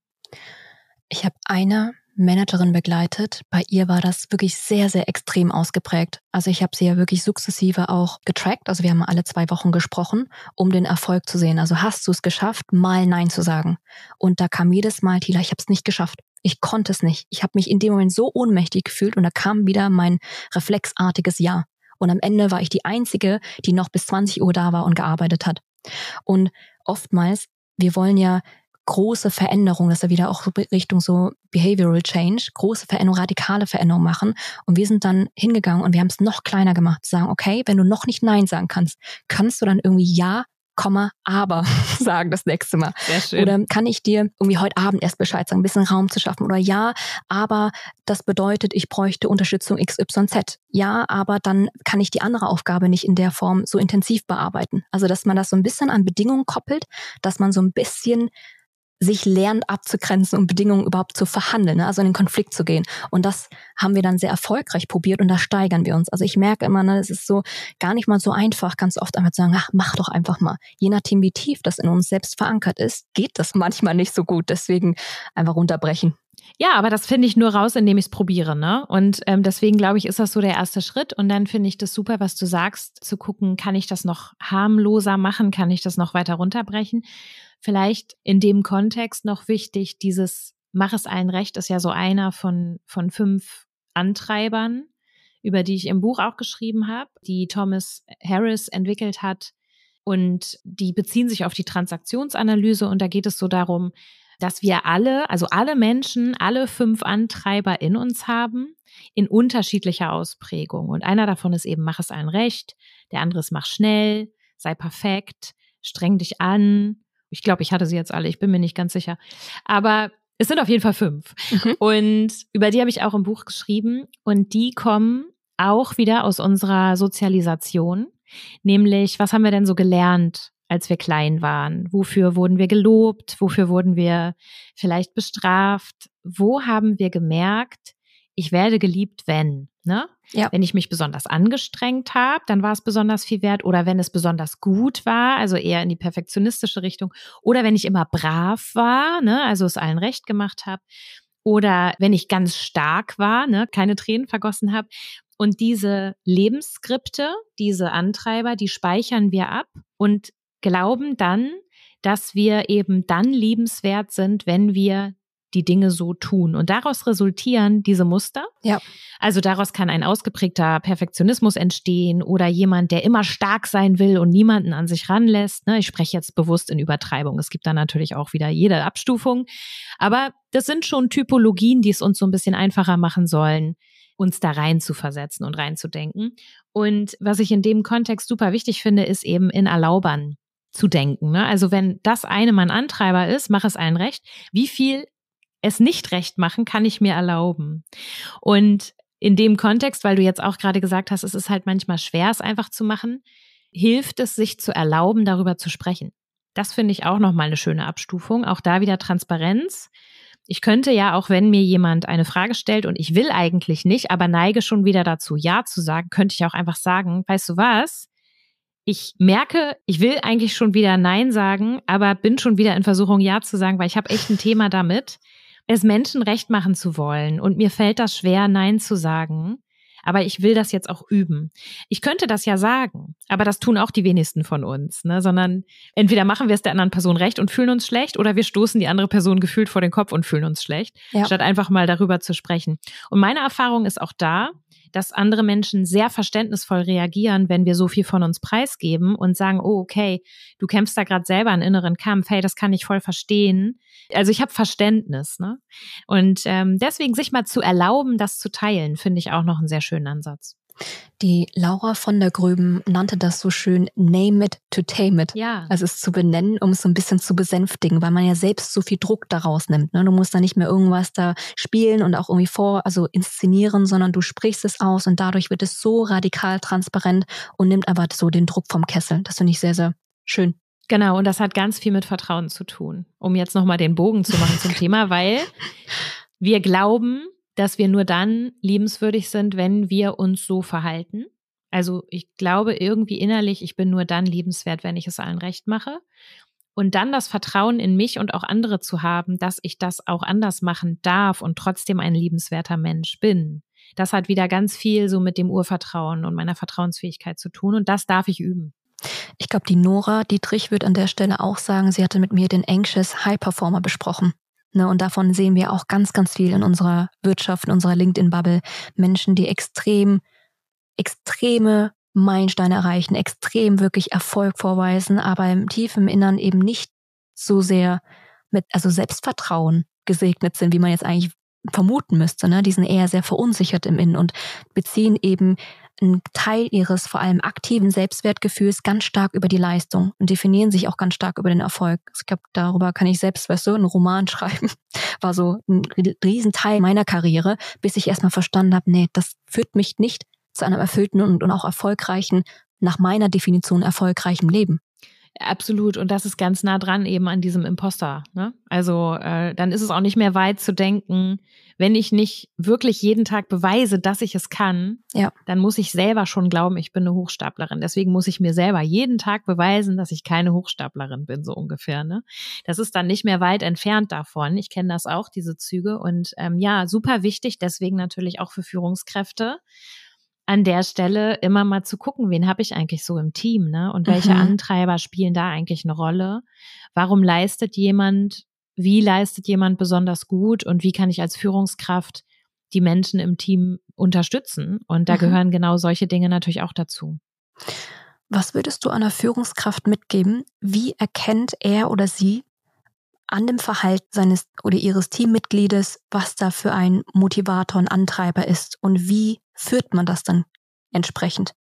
Ich habe eine Managerin begleitet. Bei ihr war das wirklich sehr, sehr extrem ausgeprägt. Also ich habe sie ja wirklich sukzessive auch getrackt. Also wir haben alle zwei Wochen gesprochen, um den Erfolg zu sehen. Also hast du es geschafft, mal Nein zu sagen? Und da kam jedes Mal, Tila, ich habe es nicht geschafft. Ich konnte es nicht. Ich habe mich in dem Moment so ohnmächtig gefühlt und da kam wieder mein reflexartiges Ja. Und am Ende war ich die Einzige, die noch bis 20 Uhr da war und gearbeitet hat. Und oftmals, wir wollen ja große Veränderungen, dass wir wieder auch Richtung so Behavioral Change, große Veränderungen, radikale Veränderungen machen. Und wir sind dann hingegangen und wir haben es noch kleiner gemacht, sagen, okay, wenn du noch nicht Nein sagen kannst, kannst du dann irgendwie Ja Komma, aber sagen das nächste Mal. Sehr schön. Oder kann ich dir irgendwie heute Abend erst Bescheid sagen, ein bisschen Raum zu schaffen? Oder ja, aber das bedeutet, ich bräuchte Unterstützung XYZ. Ja, aber dann kann ich die andere Aufgabe nicht in der Form so intensiv bearbeiten. Also, dass man das so ein bisschen an Bedingungen koppelt, dass man so ein bisschen sich lernt abzugrenzen und Bedingungen überhaupt zu verhandeln, ne? also in den Konflikt zu gehen. Und das haben wir dann sehr erfolgreich probiert und da steigern wir uns. Also ich merke immer, ne, es ist so gar nicht mal so einfach, ganz oft einfach zu sagen, ach, mach doch einfach mal. Je nachdem, wie tief das in uns selbst verankert ist, geht das manchmal nicht so gut. Deswegen einfach runterbrechen. Ja, aber das finde ich nur raus, indem ich es probiere, ne? Und ähm, deswegen glaube ich, ist das so der erste Schritt. Und dann finde ich das super, was du sagst, zu gucken, kann ich das noch harmloser machen, kann ich das noch weiter runterbrechen. Vielleicht in dem Kontext noch wichtig, dieses Mach es allen recht ist ja so einer von, von fünf Antreibern, über die ich im Buch auch geschrieben habe, die Thomas Harris entwickelt hat. Und die beziehen sich auf die Transaktionsanalyse und da geht es so darum, dass wir alle, also alle Menschen, alle fünf Antreiber in uns haben, in unterschiedlicher Ausprägung. Und einer davon ist eben, mach es allen recht, der andere ist, mach schnell, sei perfekt, streng dich an. Ich glaube, ich hatte sie jetzt alle, ich bin mir nicht ganz sicher. Aber es sind auf jeden Fall fünf. Mhm. Und über die habe ich auch im Buch geschrieben. Und die kommen auch wieder aus unserer Sozialisation. Nämlich, was haben wir denn so gelernt als wir klein waren? Wofür wurden wir gelobt? Wofür wurden wir vielleicht bestraft? Wo haben wir gemerkt, ich werde geliebt, wenn? Ne? Ja. Wenn ich mich besonders angestrengt habe, dann war es besonders viel wert. Oder wenn es besonders gut war, also eher in die perfektionistische Richtung. Oder wenn ich immer brav war, ne? also es allen recht gemacht habe. Oder wenn ich ganz stark war, ne? keine Tränen vergossen habe. Und diese Lebensskripte, diese Antreiber, die speichern wir ab und glauben dann, dass wir eben dann liebenswert sind, wenn wir die Dinge so tun. Und daraus resultieren diese Muster. Ja. Also daraus kann ein ausgeprägter Perfektionismus entstehen oder jemand, der immer stark sein will und niemanden an sich ranlässt. Ne, ich spreche jetzt bewusst in Übertreibung. Es gibt da natürlich auch wieder jede Abstufung. Aber das sind schon Typologien, die es uns so ein bisschen einfacher machen sollen, uns da rein zu versetzen und reinzudenken. Und was ich in dem Kontext super wichtig finde, ist eben in Erlaubern zu denken. Ne? Also wenn das eine mein Antreiber ist, mach es allen recht. Wie viel es nicht recht machen, kann ich mir erlauben? Und in dem Kontext, weil du jetzt auch gerade gesagt hast, es ist halt manchmal schwer, es einfach zu machen, hilft es, sich zu erlauben, darüber zu sprechen. Das finde ich auch nochmal eine schöne Abstufung. Auch da wieder Transparenz. Ich könnte ja auch, wenn mir jemand eine Frage stellt und ich will eigentlich nicht, aber neige schon wieder dazu, Ja zu sagen, könnte ich auch einfach sagen, weißt du was? Ich merke, ich will eigentlich schon wieder Nein sagen, aber bin schon wieder in Versuchung, Ja zu sagen, weil ich habe echt ein Thema damit, es Menschen recht machen zu wollen. Und mir fällt das schwer, Nein zu sagen aber ich will das jetzt auch üben. Ich könnte das ja sagen, aber das tun auch die wenigsten von uns, ne? sondern entweder machen wir es der anderen Person recht und fühlen uns schlecht oder wir stoßen die andere Person gefühlt vor den Kopf und fühlen uns schlecht, ja. statt einfach mal darüber zu sprechen. Und meine Erfahrung ist auch da, dass andere Menschen sehr verständnisvoll reagieren, wenn wir so viel von uns preisgeben und sagen, oh, okay, du kämpfst da gerade selber einen inneren Kampf, hey, das kann ich voll verstehen. Also ich habe Verständnis, ne? Und ähm, deswegen sich mal zu erlauben, das zu teilen, finde ich auch noch einen sehr schönen Ansatz. Die Laura von der Gröben nannte das so schön Name it to tame it. Ja. Also es zu benennen, um es so ein bisschen zu besänftigen, weil man ja selbst so viel Druck daraus nimmt. Ne? Du musst da nicht mehr irgendwas da spielen und auch irgendwie vor, also inszenieren, sondern du sprichst es aus und dadurch wird es so radikal transparent und nimmt aber so den Druck vom Kessel. Das finde ich sehr, sehr schön. Genau, und das hat ganz viel mit Vertrauen zu tun, um jetzt nochmal den Bogen zu machen zum Thema, weil wir glauben, dass wir nur dann liebenswürdig sind, wenn wir uns so verhalten. Also ich glaube irgendwie innerlich, ich bin nur dann liebenswert, wenn ich es allen recht mache. Und dann das Vertrauen in mich und auch andere zu haben, dass ich das auch anders machen darf und trotzdem ein liebenswerter Mensch bin. Das hat wieder ganz viel so mit dem Urvertrauen und meiner Vertrauensfähigkeit zu tun und das darf ich üben. Ich glaube, die Nora Dietrich wird an der Stelle auch sagen, sie hatte mit mir den Anxious High Performer besprochen. Ne, und davon sehen wir auch ganz, ganz viel in unserer Wirtschaft, in unserer LinkedIn-Bubble. Menschen, die extrem, extreme Meilensteine erreichen, extrem wirklich Erfolg vorweisen, aber im tiefen Innern eben nicht so sehr mit, also Selbstvertrauen gesegnet sind, wie man jetzt eigentlich vermuten müsste. Ne? Die sind eher sehr verunsichert im Innen und beziehen eben einen Teil ihres vor allem aktiven Selbstwertgefühls ganz stark über die Leistung und definieren sich auch ganz stark über den Erfolg. Ich glaube, darüber kann ich selbst, weißt du, einen Roman schreiben. War so ein Riesenteil meiner Karriere, bis ich erstmal verstanden habe, nee, das führt mich nicht zu einem erfüllten und, und auch erfolgreichen, nach meiner Definition erfolgreichen Leben. Absolut. Und das ist ganz nah dran eben an diesem Imposter. Ne? Also äh, dann ist es auch nicht mehr weit zu denken, wenn ich nicht wirklich jeden Tag beweise, dass ich es kann, ja. dann muss ich selber schon glauben, ich bin eine Hochstaplerin. Deswegen muss ich mir selber jeden Tag beweisen, dass ich keine Hochstaplerin bin, so ungefähr. Ne? Das ist dann nicht mehr weit entfernt davon. Ich kenne das auch, diese Züge. Und ähm, ja, super wichtig, deswegen natürlich auch für Führungskräfte an der Stelle immer mal zu gucken, wen habe ich eigentlich so im Team, ne? Und welche mhm. Antreiber spielen da eigentlich eine Rolle? Warum leistet jemand, wie leistet jemand besonders gut und wie kann ich als Führungskraft die Menschen im Team unterstützen? Und da mhm. gehören genau solche Dinge natürlich auch dazu. Was würdest du einer Führungskraft mitgeben? Wie erkennt er oder sie an dem Verhalten seines oder ihres Teammitgliedes, was da für ein Motivator und Antreiber ist und wie führt man das dann entsprechend?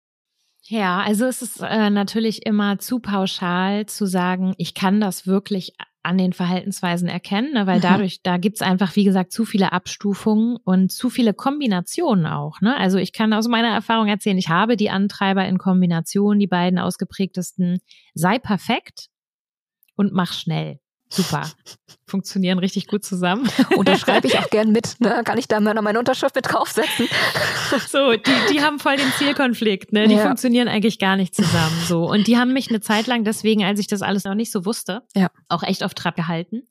Ja, also es ist äh, natürlich immer zu pauschal zu sagen, ich kann das wirklich an den Verhaltensweisen erkennen, ne? weil mhm. dadurch, da gibt's einfach, wie gesagt, zu viele Abstufungen und zu viele Kombinationen auch. Ne? Also ich kann aus meiner Erfahrung erzählen, ich habe die Antreiber in Kombination, die beiden ausgeprägtesten, sei perfekt und mach schnell. Super. Funktionieren richtig gut zusammen. Und da schreibe ich auch gern mit. Ne? Kann ich da mal noch meine Unterschrift mit draufsetzen? So, die, die haben voll den Zielkonflikt. Ne? Die ja. funktionieren eigentlich gar nicht zusammen. So Und die haben mich eine Zeit lang deswegen, als ich das alles noch nicht so wusste, ja. auch echt auf Trab gehalten.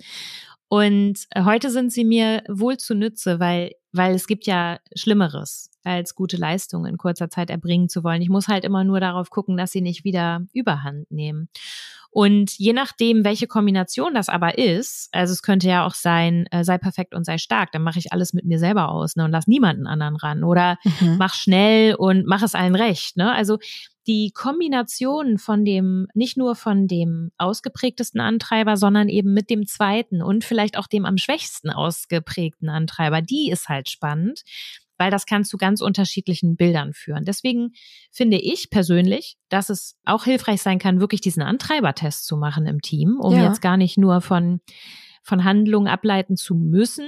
Und heute sind sie mir wohl zunütze, weil, weil es gibt ja Schlimmeres, als gute Leistungen in kurzer Zeit erbringen zu wollen. Ich muss halt immer nur darauf gucken, dass sie nicht wieder Überhand nehmen. Und je nachdem, welche Kombination das aber ist, also es könnte ja auch sein, äh, sei perfekt und sei stark, dann mache ich alles mit mir selber aus ne, und lass niemanden anderen ran. Oder mhm. mach schnell und mach es allen recht. Ne? Also die Kombination von dem, nicht nur von dem ausgeprägtesten Antreiber, sondern eben mit dem zweiten und vielleicht auch dem am schwächsten ausgeprägten Antreiber, die ist halt spannend weil das kann zu ganz unterschiedlichen Bildern führen. Deswegen finde ich persönlich, dass es auch hilfreich sein kann, wirklich diesen Antreibertest zu machen im Team, um ja. jetzt gar nicht nur von, von Handlungen ableiten zu müssen,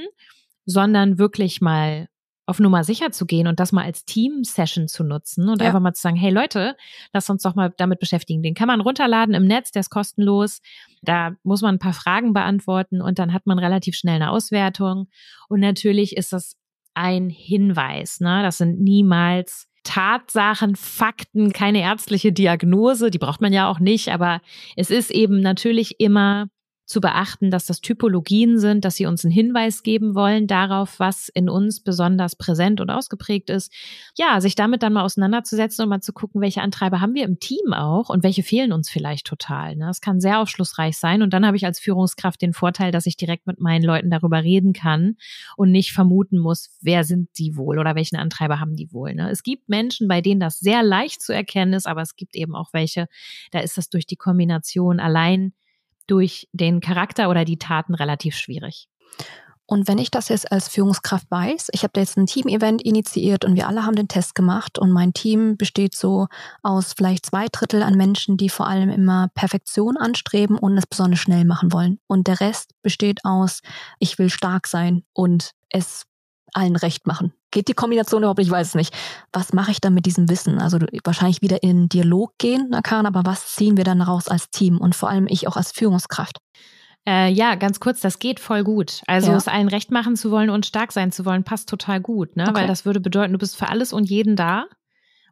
sondern wirklich mal auf Nummer sicher zu gehen und das mal als Team-Session zu nutzen und ja. einfach mal zu sagen, hey Leute, lasst uns doch mal damit beschäftigen. Den kann man runterladen im Netz, der ist kostenlos. Da muss man ein paar Fragen beantworten und dann hat man relativ schnell eine Auswertung. Und natürlich ist das ein Hinweis. Ne? Das sind niemals Tatsachen, Fakten, keine ärztliche Diagnose, die braucht man ja auch nicht, aber es ist eben natürlich immer zu beachten, dass das Typologien sind, dass sie uns einen Hinweis geben wollen darauf, was in uns besonders präsent und ausgeprägt ist. Ja, sich damit dann mal auseinanderzusetzen und mal zu gucken, welche Antreiber haben wir im Team auch und welche fehlen uns vielleicht total. Ne? Das kann sehr aufschlussreich sein. Und dann habe ich als Führungskraft den Vorteil, dass ich direkt mit meinen Leuten darüber reden kann und nicht vermuten muss, wer sind die wohl oder welchen Antreiber haben die wohl. Ne? Es gibt Menschen, bei denen das sehr leicht zu erkennen ist, aber es gibt eben auch welche, da ist das durch die Kombination allein durch den Charakter oder die Taten relativ schwierig. Und wenn ich das jetzt als Führungskraft weiß, ich habe da jetzt ein Team-Event initiiert und wir alle haben den Test gemacht und mein Team besteht so aus vielleicht zwei Drittel an Menschen, die vor allem immer Perfektion anstreben und es besonders schnell machen wollen. Und der Rest besteht aus, ich will stark sein und es allen recht machen. Geht die Kombination überhaupt? Ich weiß es nicht. Was mache ich dann mit diesem Wissen? Also wahrscheinlich wieder in Dialog gehen, Nakan, aber was ziehen wir dann raus als Team und vor allem ich auch als Führungskraft? Äh, ja, ganz kurz, das geht voll gut. Also ja. es allen recht machen zu wollen und stark sein zu wollen, passt total gut, ne? Okay. Weil das würde bedeuten, du bist für alles und jeden da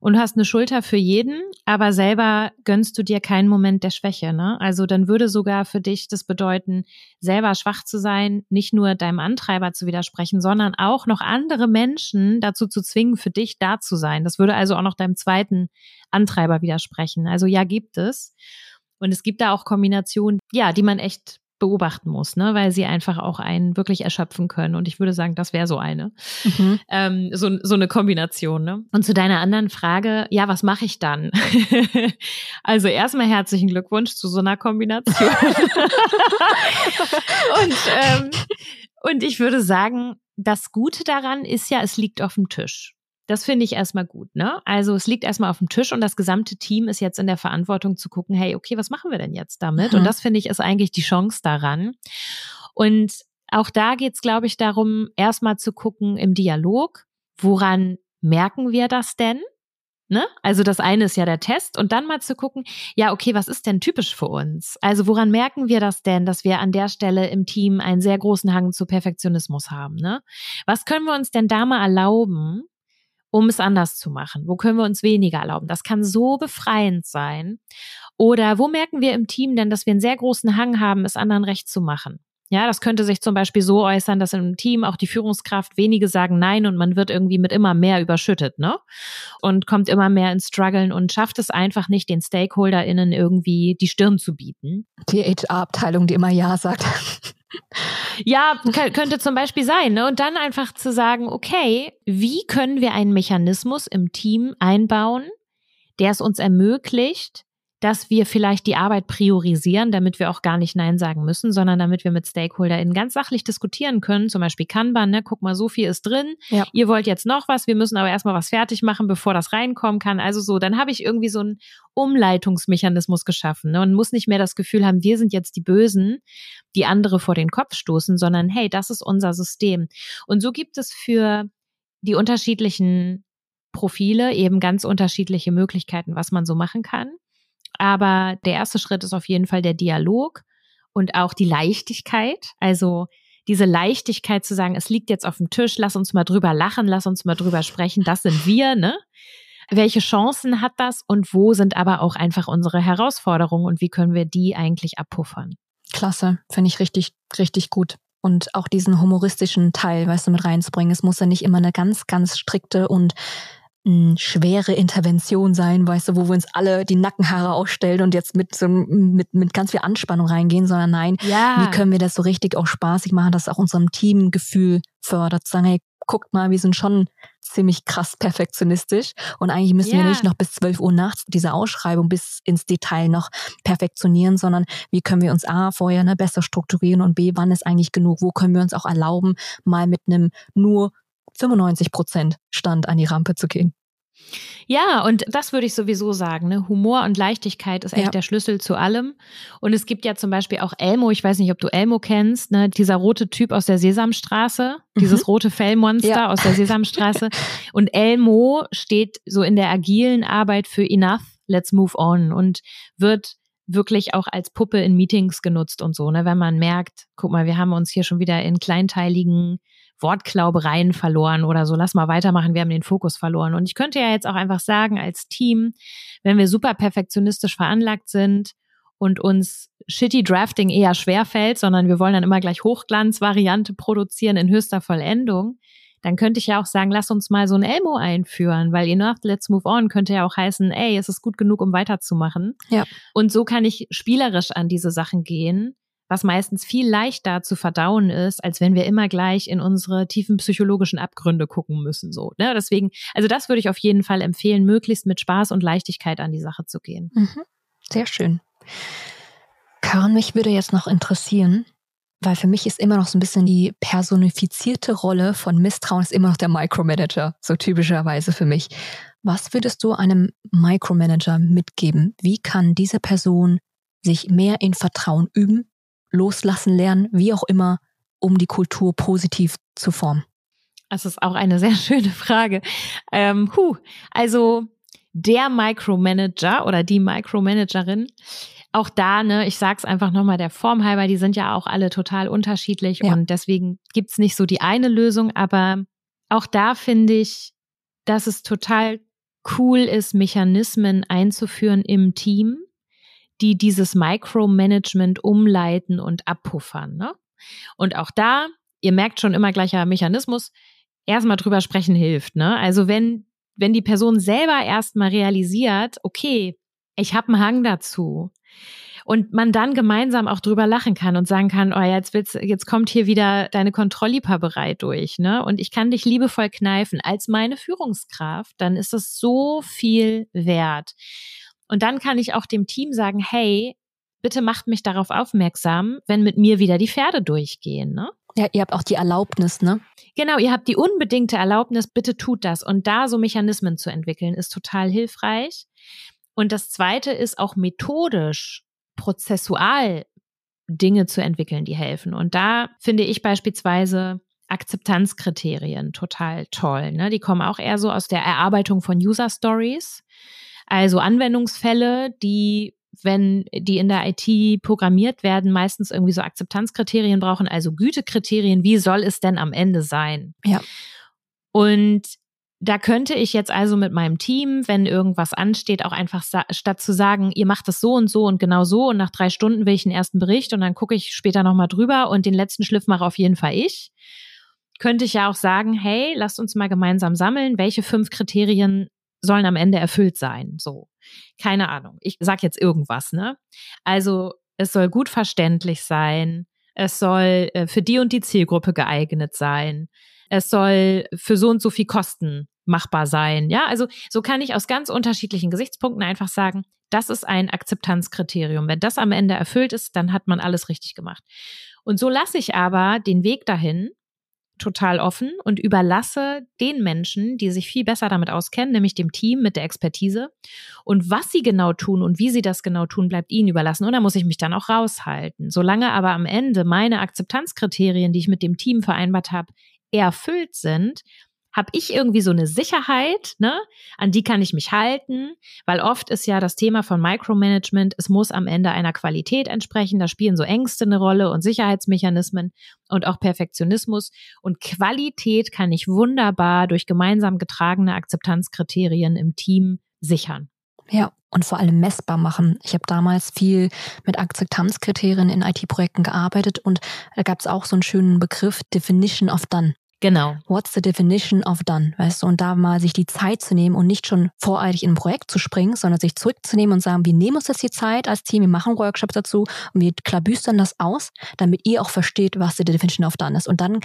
und hast eine Schulter für jeden, aber selber gönnst du dir keinen Moment der Schwäche. Ne? Also dann würde sogar für dich das bedeuten, selber schwach zu sein, nicht nur deinem Antreiber zu widersprechen, sondern auch noch andere Menschen dazu zu zwingen, für dich da zu sein. Das würde also auch noch deinem zweiten Antreiber widersprechen. Also ja, gibt es. Und es gibt da auch Kombinationen, ja, die man echt beobachten muss, ne? weil sie einfach auch einen wirklich erschöpfen können. Und ich würde sagen, das wäre so eine. Mhm. Ähm, so, so eine Kombination. Ne? Und zu deiner anderen Frage, ja, was mache ich dann? also erstmal herzlichen Glückwunsch zu so einer Kombination. und, ähm, und ich würde sagen, das Gute daran ist ja, es liegt auf dem Tisch. Das finde ich erstmal gut, ne? Also es liegt erstmal auf dem Tisch und das gesamte Team ist jetzt in der Verantwortung zu gucken, hey, okay, was machen wir denn jetzt damit? Mhm. Und das finde ich ist eigentlich die Chance daran. Und auch da geht es, glaube ich, darum, erstmal zu gucken im Dialog, woran merken wir das denn? Ne? Also das eine ist ja der Test und dann mal zu gucken, ja, okay, was ist denn typisch für uns? Also woran merken wir das denn, dass wir an der Stelle im Team einen sehr großen Hang zu Perfektionismus haben? Ne? Was können wir uns denn da mal erlauben, um es anders zu machen? Wo können wir uns weniger erlauben? Das kann so befreiend sein. Oder wo merken wir im Team denn, dass wir einen sehr großen Hang haben, es anderen recht zu machen? Ja, das könnte sich zum Beispiel so äußern, dass im Team auch die Führungskraft wenige sagen Nein und man wird irgendwie mit immer mehr überschüttet, ne? Und kommt immer mehr ins Struggeln und schafft es einfach nicht, den StakeholderInnen irgendwie die Stirn zu bieten. Die HR-Abteilung, die immer Ja sagt. Ja, könnte zum Beispiel sein. Ne? Und dann einfach zu sagen, okay, wie können wir einen Mechanismus im Team einbauen, der es uns ermöglicht, dass wir vielleicht die Arbeit priorisieren, damit wir auch gar nicht Nein sagen müssen, sondern damit wir mit StakeholderInnen ganz sachlich diskutieren können. Zum Beispiel Kanban, ne? guck mal, so viel ist drin. Ja. Ihr wollt jetzt noch was, wir müssen aber erstmal was fertig machen, bevor das reinkommen kann. Also so, dann habe ich irgendwie so einen Umleitungsmechanismus geschaffen ne? und muss nicht mehr das Gefühl haben, wir sind jetzt die Bösen, die andere vor den Kopf stoßen, sondern hey, das ist unser System. Und so gibt es für die unterschiedlichen Profile eben ganz unterschiedliche Möglichkeiten, was man so machen kann. Aber der erste Schritt ist auf jeden Fall der Dialog und auch die Leichtigkeit. Also diese Leichtigkeit zu sagen, es liegt jetzt auf dem Tisch, lass uns mal drüber lachen, lass uns mal drüber sprechen, das sind wir, ne? Welche Chancen hat das und wo sind aber auch einfach unsere Herausforderungen und wie können wir die eigentlich abpuffern? Klasse, finde ich richtig, richtig gut. Und auch diesen humoristischen Teil, weißt du, mit reinzubringen. Es muss ja nicht immer eine ganz, ganz strikte und schwere Intervention sein, weißt du, wo wir uns alle die Nackenhaare ausstellen und jetzt mit so mit, mit ganz viel Anspannung reingehen, sondern nein, ja. wie können wir das so richtig auch spaßig machen, dass auch unserem Teamgefühl fördert, sagen, hey, guckt mal, wir sind schon ziemlich krass perfektionistisch und eigentlich müssen ja. wir nicht noch bis 12 Uhr nachts diese Ausschreibung bis ins Detail noch perfektionieren, sondern wie können wir uns A vorher ne, besser strukturieren und B, wann ist eigentlich genug, wo können wir uns auch erlauben, mal mit einem nur 95 Prozent Stand an die Rampe zu gehen. Ja, und das würde ich sowieso sagen. Ne? Humor und Leichtigkeit ist echt ja. der Schlüssel zu allem. Und es gibt ja zum Beispiel auch Elmo, ich weiß nicht, ob du Elmo kennst, ne? dieser rote Typ aus der Sesamstraße, mhm. dieses rote Fellmonster ja. aus der Sesamstraße. und Elmo steht so in der agilen Arbeit für Enough, let's move on und wird wirklich auch als Puppe in Meetings genutzt und so, ne? Wenn man merkt, guck mal, wir haben uns hier schon wieder in kleinteiligen Wortklaubereien verloren oder so. Lass mal weitermachen, wir haben den Fokus verloren. Und ich könnte ja jetzt auch einfach sagen, als Team, wenn wir super perfektionistisch veranlagt sind und uns shitty Drafting eher schwer fällt, sondern wir wollen dann immer gleich Hochglanzvariante produzieren in höchster Vollendung, dann könnte ich ja auch sagen, lass uns mal so ein Elmo einführen, weil enough, let's move on könnte ja auch heißen, ey, es ist gut genug, um weiterzumachen. Ja. Und so kann ich spielerisch an diese Sachen gehen was meistens viel leichter zu verdauen ist, als wenn wir immer gleich in unsere tiefen psychologischen Abgründe gucken müssen. So, ne? Deswegen, also das würde ich auf jeden Fall empfehlen, möglichst mit Spaß und Leichtigkeit an die Sache zu gehen. Mhm. Sehr schön. Karin, mich würde jetzt noch interessieren, weil für mich ist immer noch so ein bisschen die personifizierte Rolle von Misstrauen ist immer noch der Micromanager, so typischerweise für mich. Was würdest du einem Micromanager mitgeben? Wie kann diese Person sich mehr in Vertrauen üben, loslassen lernen, wie auch immer, um die Kultur positiv zu formen? Das ist auch eine sehr schöne Frage. Ähm, huh, also der Micromanager oder die Micromanagerin, auch da, ne, ich sag's einfach nochmal der Form halber, die sind ja auch alle total unterschiedlich ja. und deswegen gibt's nicht so die eine Lösung, aber auch da finde ich, dass es total cool ist, Mechanismen einzuführen im Team, die dieses Micromanagement umleiten und abpuffern. Ne? Und auch da, ihr merkt schon immer gleicher Mechanismus, erstmal drüber sprechen hilft. Ne? Also wenn, wenn die Person selber erstmal realisiert, okay, ich habe einen Hang dazu, und man dann gemeinsam auch drüber lachen kann und sagen kann, oh, jetzt wird's, jetzt kommt hier wieder deine Kontrollipaberei durch, ne? Und ich kann dich liebevoll kneifen als meine Führungskraft, dann ist das so viel wert. Und dann kann ich auch dem Team sagen, hey, bitte macht mich darauf aufmerksam, wenn mit mir wieder die Pferde durchgehen, ne? Ja, ihr habt auch die Erlaubnis, ne? Genau, ihr habt die unbedingte Erlaubnis, bitte tut das. Und da so Mechanismen zu entwickeln, ist total hilfreich. Und das zweite ist auch methodisch, prozessual Dinge zu entwickeln, die helfen. Und da finde ich beispielsweise Akzeptanzkriterien total toll. Ne? Die kommen auch eher so aus der Erarbeitung von User Stories. Also Anwendungsfälle, die wenn die in der IT programmiert werden, meistens irgendwie so Akzeptanzkriterien brauchen, also Gütekriterien, wie soll es denn am Ende sein? Ja. Und da könnte ich jetzt also mit meinem Team, wenn irgendwas ansteht, auch einfach statt zu sagen, ihr macht das so und so und genau so und nach drei Stunden will ich einen ersten Bericht und dann gucke ich später nochmal drüber und den letzten Schliff mache auf jeden Fall ich, könnte ich ja auch sagen, hey, lasst uns mal gemeinsam sammeln, welche fünf Kriterien sollen am Ende erfüllt sein. So, keine Ahnung. Ich sag jetzt irgendwas, ne? Also es soll gut verständlich sein. Es soll äh, für die und die Zielgruppe geeignet sein. Es soll für so und so viel Kosten machbar sein. Ja, also so kann ich aus ganz unterschiedlichen Gesichtspunkten einfach sagen, das ist ein Akzeptanzkriterium. Wenn das am Ende erfüllt ist, dann hat man alles richtig gemacht. Und so lasse ich aber den Weg dahin total offen und überlasse den Menschen, die sich viel besser damit auskennen, nämlich dem Team mit der Expertise. Und was sie genau tun und wie sie das genau tun, bleibt ihnen überlassen. Und da muss ich mich dann auch raushalten. Solange aber am Ende meine Akzeptanzkriterien, die ich mit dem Team vereinbart habe, erfüllt sind, habe ich irgendwie so eine Sicherheit, ne, an die kann ich mich halten, weil oft ist ja das Thema von Micromanagement, es muss am Ende einer Qualität entsprechen, da spielen so Ängste eine Rolle und Sicherheitsmechanismen und auch Perfektionismus und Qualität kann ich wunderbar durch gemeinsam getragene Akzeptanzkriterien im Team sichern. Ja, und vor allem messbar machen. Ich habe damals viel mit Akzeptanzkriterien in IT-Projekten gearbeitet und da gab es auch so einen schönen Begriff Definition of Done. Genau. What's the definition of done? Weißt du, und da mal sich die Zeit zu nehmen und nicht schon voreilig in ein Projekt zu springen, sondern sich zurückzunehmen und sagen, wir nehmen uns jetzt die Zeit als Team, wir machen Workshops dazu und wir klabüstern das aus, damit ihr auch versteht, was die definition of done ist. Und dann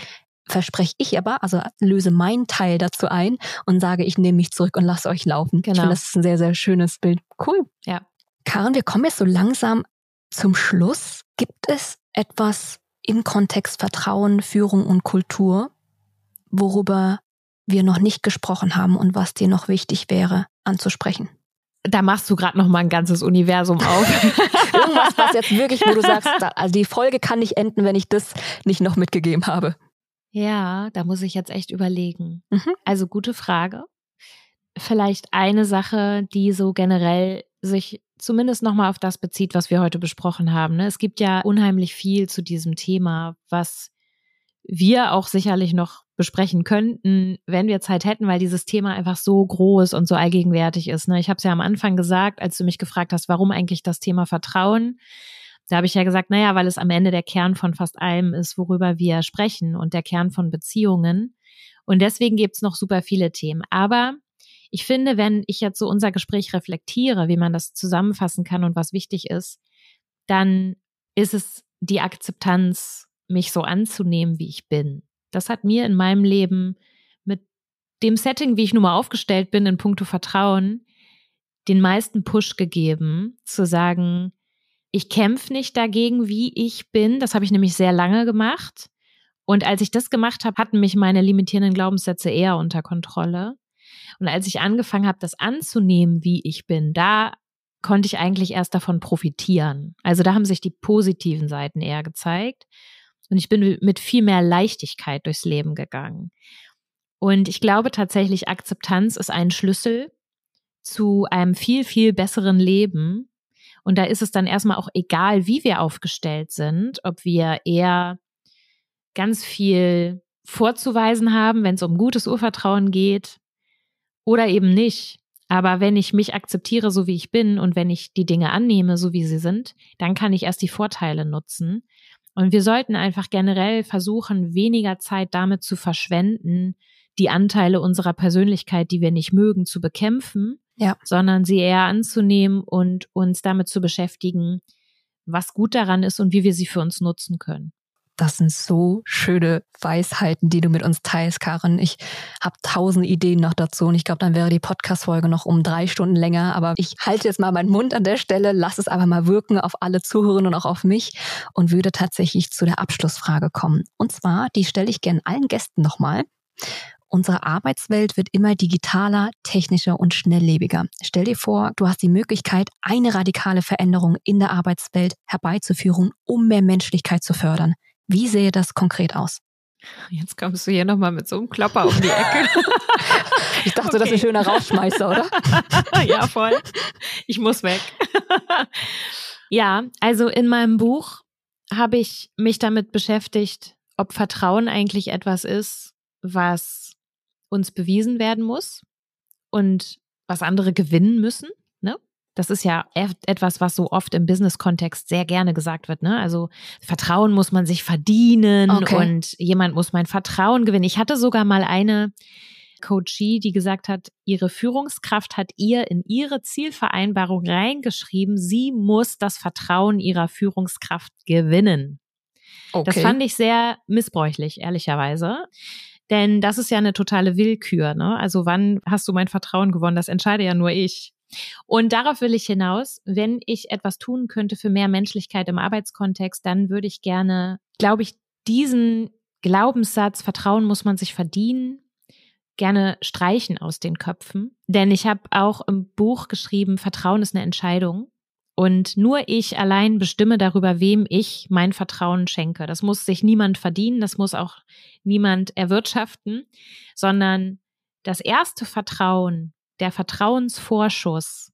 verspreche ich aber, also löse meinen Teil dazu ein und sage, ich nehme mich zurück und lasse euch laufen. Genau. Ich finde, das ist ein sehr, sehr schönes Bild. Cool. Ja. Karen, wir kommen jetzt so langsam zum Schluss. Gibt es etwas im Kontext Vertrauen, Führung und Kultur, worüber wir noch nicht gesprochen haben und was dir noch wichtig wäre anzusprechen? Da machst du gerade noch mal ein ganzes Universum auf. Irgendwas, was jetzt wirklich, wo du sagst, also die Folge kann nicht enden, wenn ich das nicht noch mitgegeben habe. Ja, da muss ich jetzt echt überlegen. Mhm. Also gute Frage. Vielleicht eine Sache, die so generell sich zumindest nochmal auf das bezieht, was wir heute besprochen haben. Ne? Es gibt ja unheimlich viel zu diesem Thema, was wir auch sicherlich noch besprechen könnten, wenn wir Zeit hätten, weil dieses Thema einfach so groß und so allgegenwärtig ist. Ne? Ich habe es ja am Anfang gesagt, als du mich gefragt hast, warum eigentlich das Thema Vertrauen. Da habe ich ja gesagt, naja, weil es am Ende der Kern von fast allem ist, worüber wir sprechen und der Kern von Beziehungen. Und deswegen gibt es noch super viele Themen. Aber ich finde, wenn ich jetzt so unser Gespräch reflektiere, wie man das zusammenfassen kann und was wichtig ist, dann ist es die Akzeptanz, mich so anzunehmen, wie ich bin. Das hat mir in meinem Leben mit dem Setting, wie ich nun mal aufgestellt bin in puncto Vertrauen, den meisten Push gegeben, zu sagen, ich kämpfe nicht dagegen, wie ich bin. Das habe ich nämlich sehr lange gemacht. Und als ich das gemacht habe, hatten mich meine limitierenden Glaubenssätze eher unter Kontrolle. Und als ich angefangen habe, das anzunehmen, wie ich bin, da konnte ich eigentlich erst davon profitieren. Also da haben sich die positiven Seiten eher gezeigt. Und ich bin mit viel mehr Leichtigkeit durchs Leben gegangen. Und ich glaube tatsächlich, Akzeptanz ist ein Schlüssel zu einem viel, viel besseren Leben. Und da ist es dann erstmal auch egal, wie wir aufgestellt sind, ob wir eher ganz viel vorzuweisen haben, wenn es um gutes Urvertrauen geht, oder eben nicht. Aber wenn ich mich akzeptiere, so wie ich bin und wenn ich die Dinge annehme, so wie sie sind, dann kann ich erst die Vorteile nutzen. Und wir sollten einfach generell versuchen, weniger Zeit damit zu verschwenden, die Anteile unserer Persönlichkeit, die wir nicht mögen, zu bekämpfen, ja. sondern sie eher anzunehmen und uns damit zu beschäftigen, was gut daran ist und wie wir sie für uns nutzen können. Das sind so schöne Weisheiten, die du mit uns teilst, Karin. Ich habe tausend Ideen noch dazu und ich glaube, dann wäre die Podcast-Folge noch um drei Stunden länger. Aber ich halte jetzt mal meinen Mund an der Stelle, lass es aber mal wirken auf alle Zuhörerinnen und auch auf mich und würde tatsächlich zu der Abschlussfrage kommen. Und zwar, die stelle ich gerne allen Gästen nochmal. Unsere Arbeitswelt wird immer digitaler, technischer und schnelllebiger. Stell dir vor, du hast die Möglichkeit, eine radikale Veränderung in der Arbeitswelt herbeizuführen, um mehr Menschlichkeit zu fördern. Wie sähe das konkret aus? Jetzt kommst du hier nochmal mit so einem Klopper um die Ecke. ich dachte, okay. das ist ein schöner Rausschmeißer, oder? ja, voll. Ich muss weg. ja, also in meinem Buch habe ich mich damit beschäftigt, ob Vertrauen eigentlich etwas ist, was uns bewiesen werden muss und was andere gewinnen müssen. Das ist ja etwas, was so oft im Business-Kontext sehr gerne gesagt wird. Ne? Also Vertrauen muss man sich verdienen okay. und jemand muss mein Vertrauen gewinnen. Ich hatte sogar mal eine Coachie, die gesagt hat, ihre Führungskraft hat ihr in ihre Zielvereinbarung reingeschrieben, sie muss das Vertrauen ihrer Führungskraft gewinnen. Okay. Das fand ich sehr missbräuchlich, ehrlicherweise. Denn das ist ja eine totale Willkür. Ne? Also wann hast du mein Vertrauen gewonnen? Das entscheide ja nur ich. Und darauf will ich hinaus, wenn ich etwas tun könnte für mehr Menschlichkeit im Arbeitskontext, dann würde ich gerne, glaube ich, diesen Glaubenssatz, Vertrauen muss man sich verdienen, gerne streichen aus den Köpfen. Denn ich habe auch im Buch geschrieben, Vertrauen ist eine Entscheidung. Und nur ich allein bestimme darüber, wem ich mein Vertrauen schenke. Das muss sich niemand verdienen, das muss auch niemand erwirtschaften, sondern das erste Vertrauen, der Vertrauensvorschuss,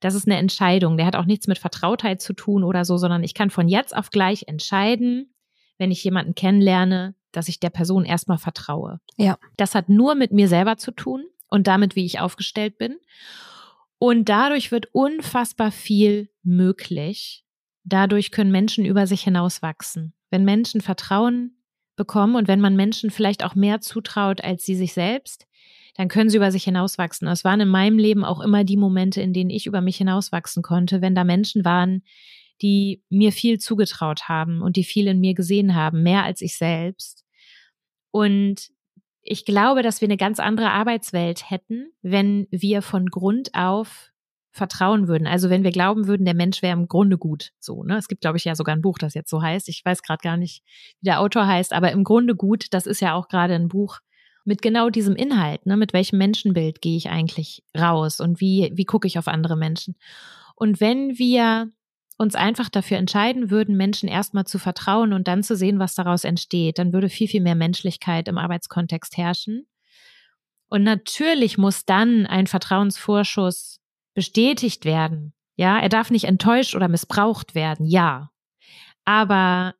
das ist eine Entscheidung. Der hat auch nichts mit Vertrautheit zu tun oder so, sondern ich kann von jetzt auf gleich entscheiden, wenn ich jemanden kennenlerne, dass ich der Person erstmal vertraue. Ja. Das hat nur mit mir selber zu tun und damit, wie ich aufgestellt bin. Und dadurch wird unfassbar viel möglich. Dadurch können Menschen über sich hinaus wachsen. Wenn Menschen Vertrauen bekommen und wenn man Menschen vielleicht auch mehr zutraut als sie sich selbst, dann können sie über sich hinauswachsen. Es waren in meinem Leben auch immer die Momente, in denen ich über mich hinauswachsen konnte, wenn da Menschen waren, die mir viel zugetraut haben und die viel in mir gesehen haben, mehr als ich selbst. Und ich glaube, dass wir eine ganz andere Arbeitswelt hätten, wenn wir von Grund auf vertrauen würden. Also wenn wir glauben würden, der Mensch wäre im Grunde gut. So, ne? Es gibt, glaube ich, ja sogar ein Buch, das jetzt so heißt. Ich weiß gerade gar nicht, wie der Autor heißt, aber im Grunde gut, das ist ja auch gerade ein Buch, mit genau diesem Inhalt, ne? mit welchem Menschenbild gehe ich eigentlich raus und wie, wie gucke ich auf andere Menschen. Und wenn wir uns einfach dafür entscheiden würden, Menschen erstmal zu vertrauen und dann zu sehen, was daraus entsteht, dann würde viel, viel mehr Menschlichkeit im Arbeitskontext herrschen. Und natürlich muss dann ein Vertrauensvorschuss bestätigt werden. Ja, er darf nicht enttäuscht oder missbraucht werden. Ja. Aber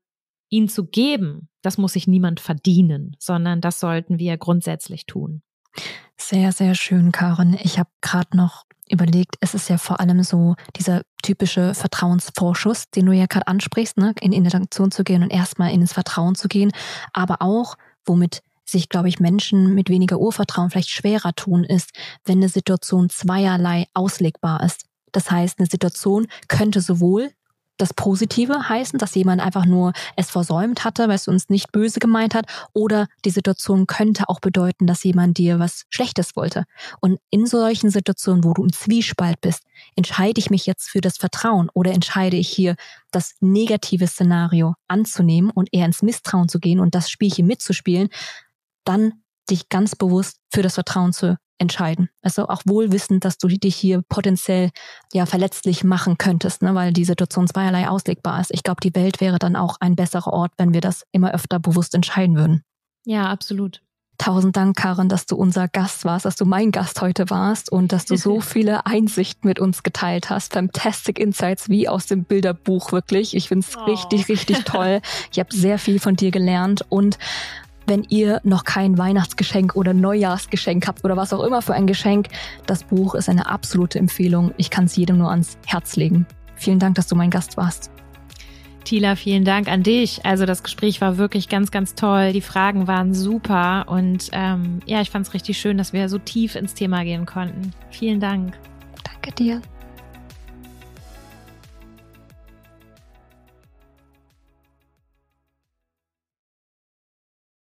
ihn zu geben, das muss sich niemand verdienen, sondern das sollten wir grundsätzlich tun. Sehr, sehr schön, Karin. Ich habe gerade noch überlegt, es ist ja vor allem so dieser typische Vertrauensvorschuss, den du ja gerade ansprichst, ne? in Interaktion zu gehen und erstmal ins Vertrauen zu gehen, aber auch, womit sich, glaube ich, Menschen mit weniger Urvertrauen vielleicht schwerer tun, ist, wenn eine Situation zweierlei auslegbar ist. Das heißt, eine Situation könnte sowohl das Positive heißen, dass jemand einfach nur es versäumt hatte, weil es uns nicht böse gemeint hat, oder die Situation könnte auch bedeuten, dass jemand dir was Schlechtes wollte. Und in solchen Situationen, wo du im Zwiespalt bist, entscheide ich mich jetzt für das Vertrauen oder entscheide ich hier das negative Szenario anzunehmen und eher ins Misstrauen zu gehen und das Spielchen mitzuspielen, dann dich ganz bewusst für das Vertrauen zu entscheiden. Also auch wohl wissend, dass du dich hier potenziell ja verletzlich machen könntest, ne, weil die Situation zweierlei auslegbar ist. Ich glaube, die Welt wäre dann auch ein besserer Ort, wenn wir das immer öfter bewusst entscheiden würden. Ja, absolut. Tausend Dank, Karin, dass du unser Gast warst, dass du mein Gast heute warst und dass du so viele Einsichten mit uns geteilt hast. Fantastic Insights wie aus dem Bilderbuch wirklich. Ich finde es oh. richtig, richtig toll. Ich habe sehr viel von dir gelernt und wenn ihr noch kein Weihnachtsgeschenk oder Neujahrsgeschenk habt oder was auch immer für ein Geschenk, das Buch ist eine absolute Empfehlung. Ich kann es jedem nur ans Herz legen. Vielen Dank, dass du mein Gast warst. Tila, vielen Dank an dich. Also das Gespräch war wirklich ganz, ganz toll. Die Fragen waren super und ähm, ja, ich fand es richtig schön, dass wir so tief ins Thema gehen konnten. Vielen Dank. Danke dir.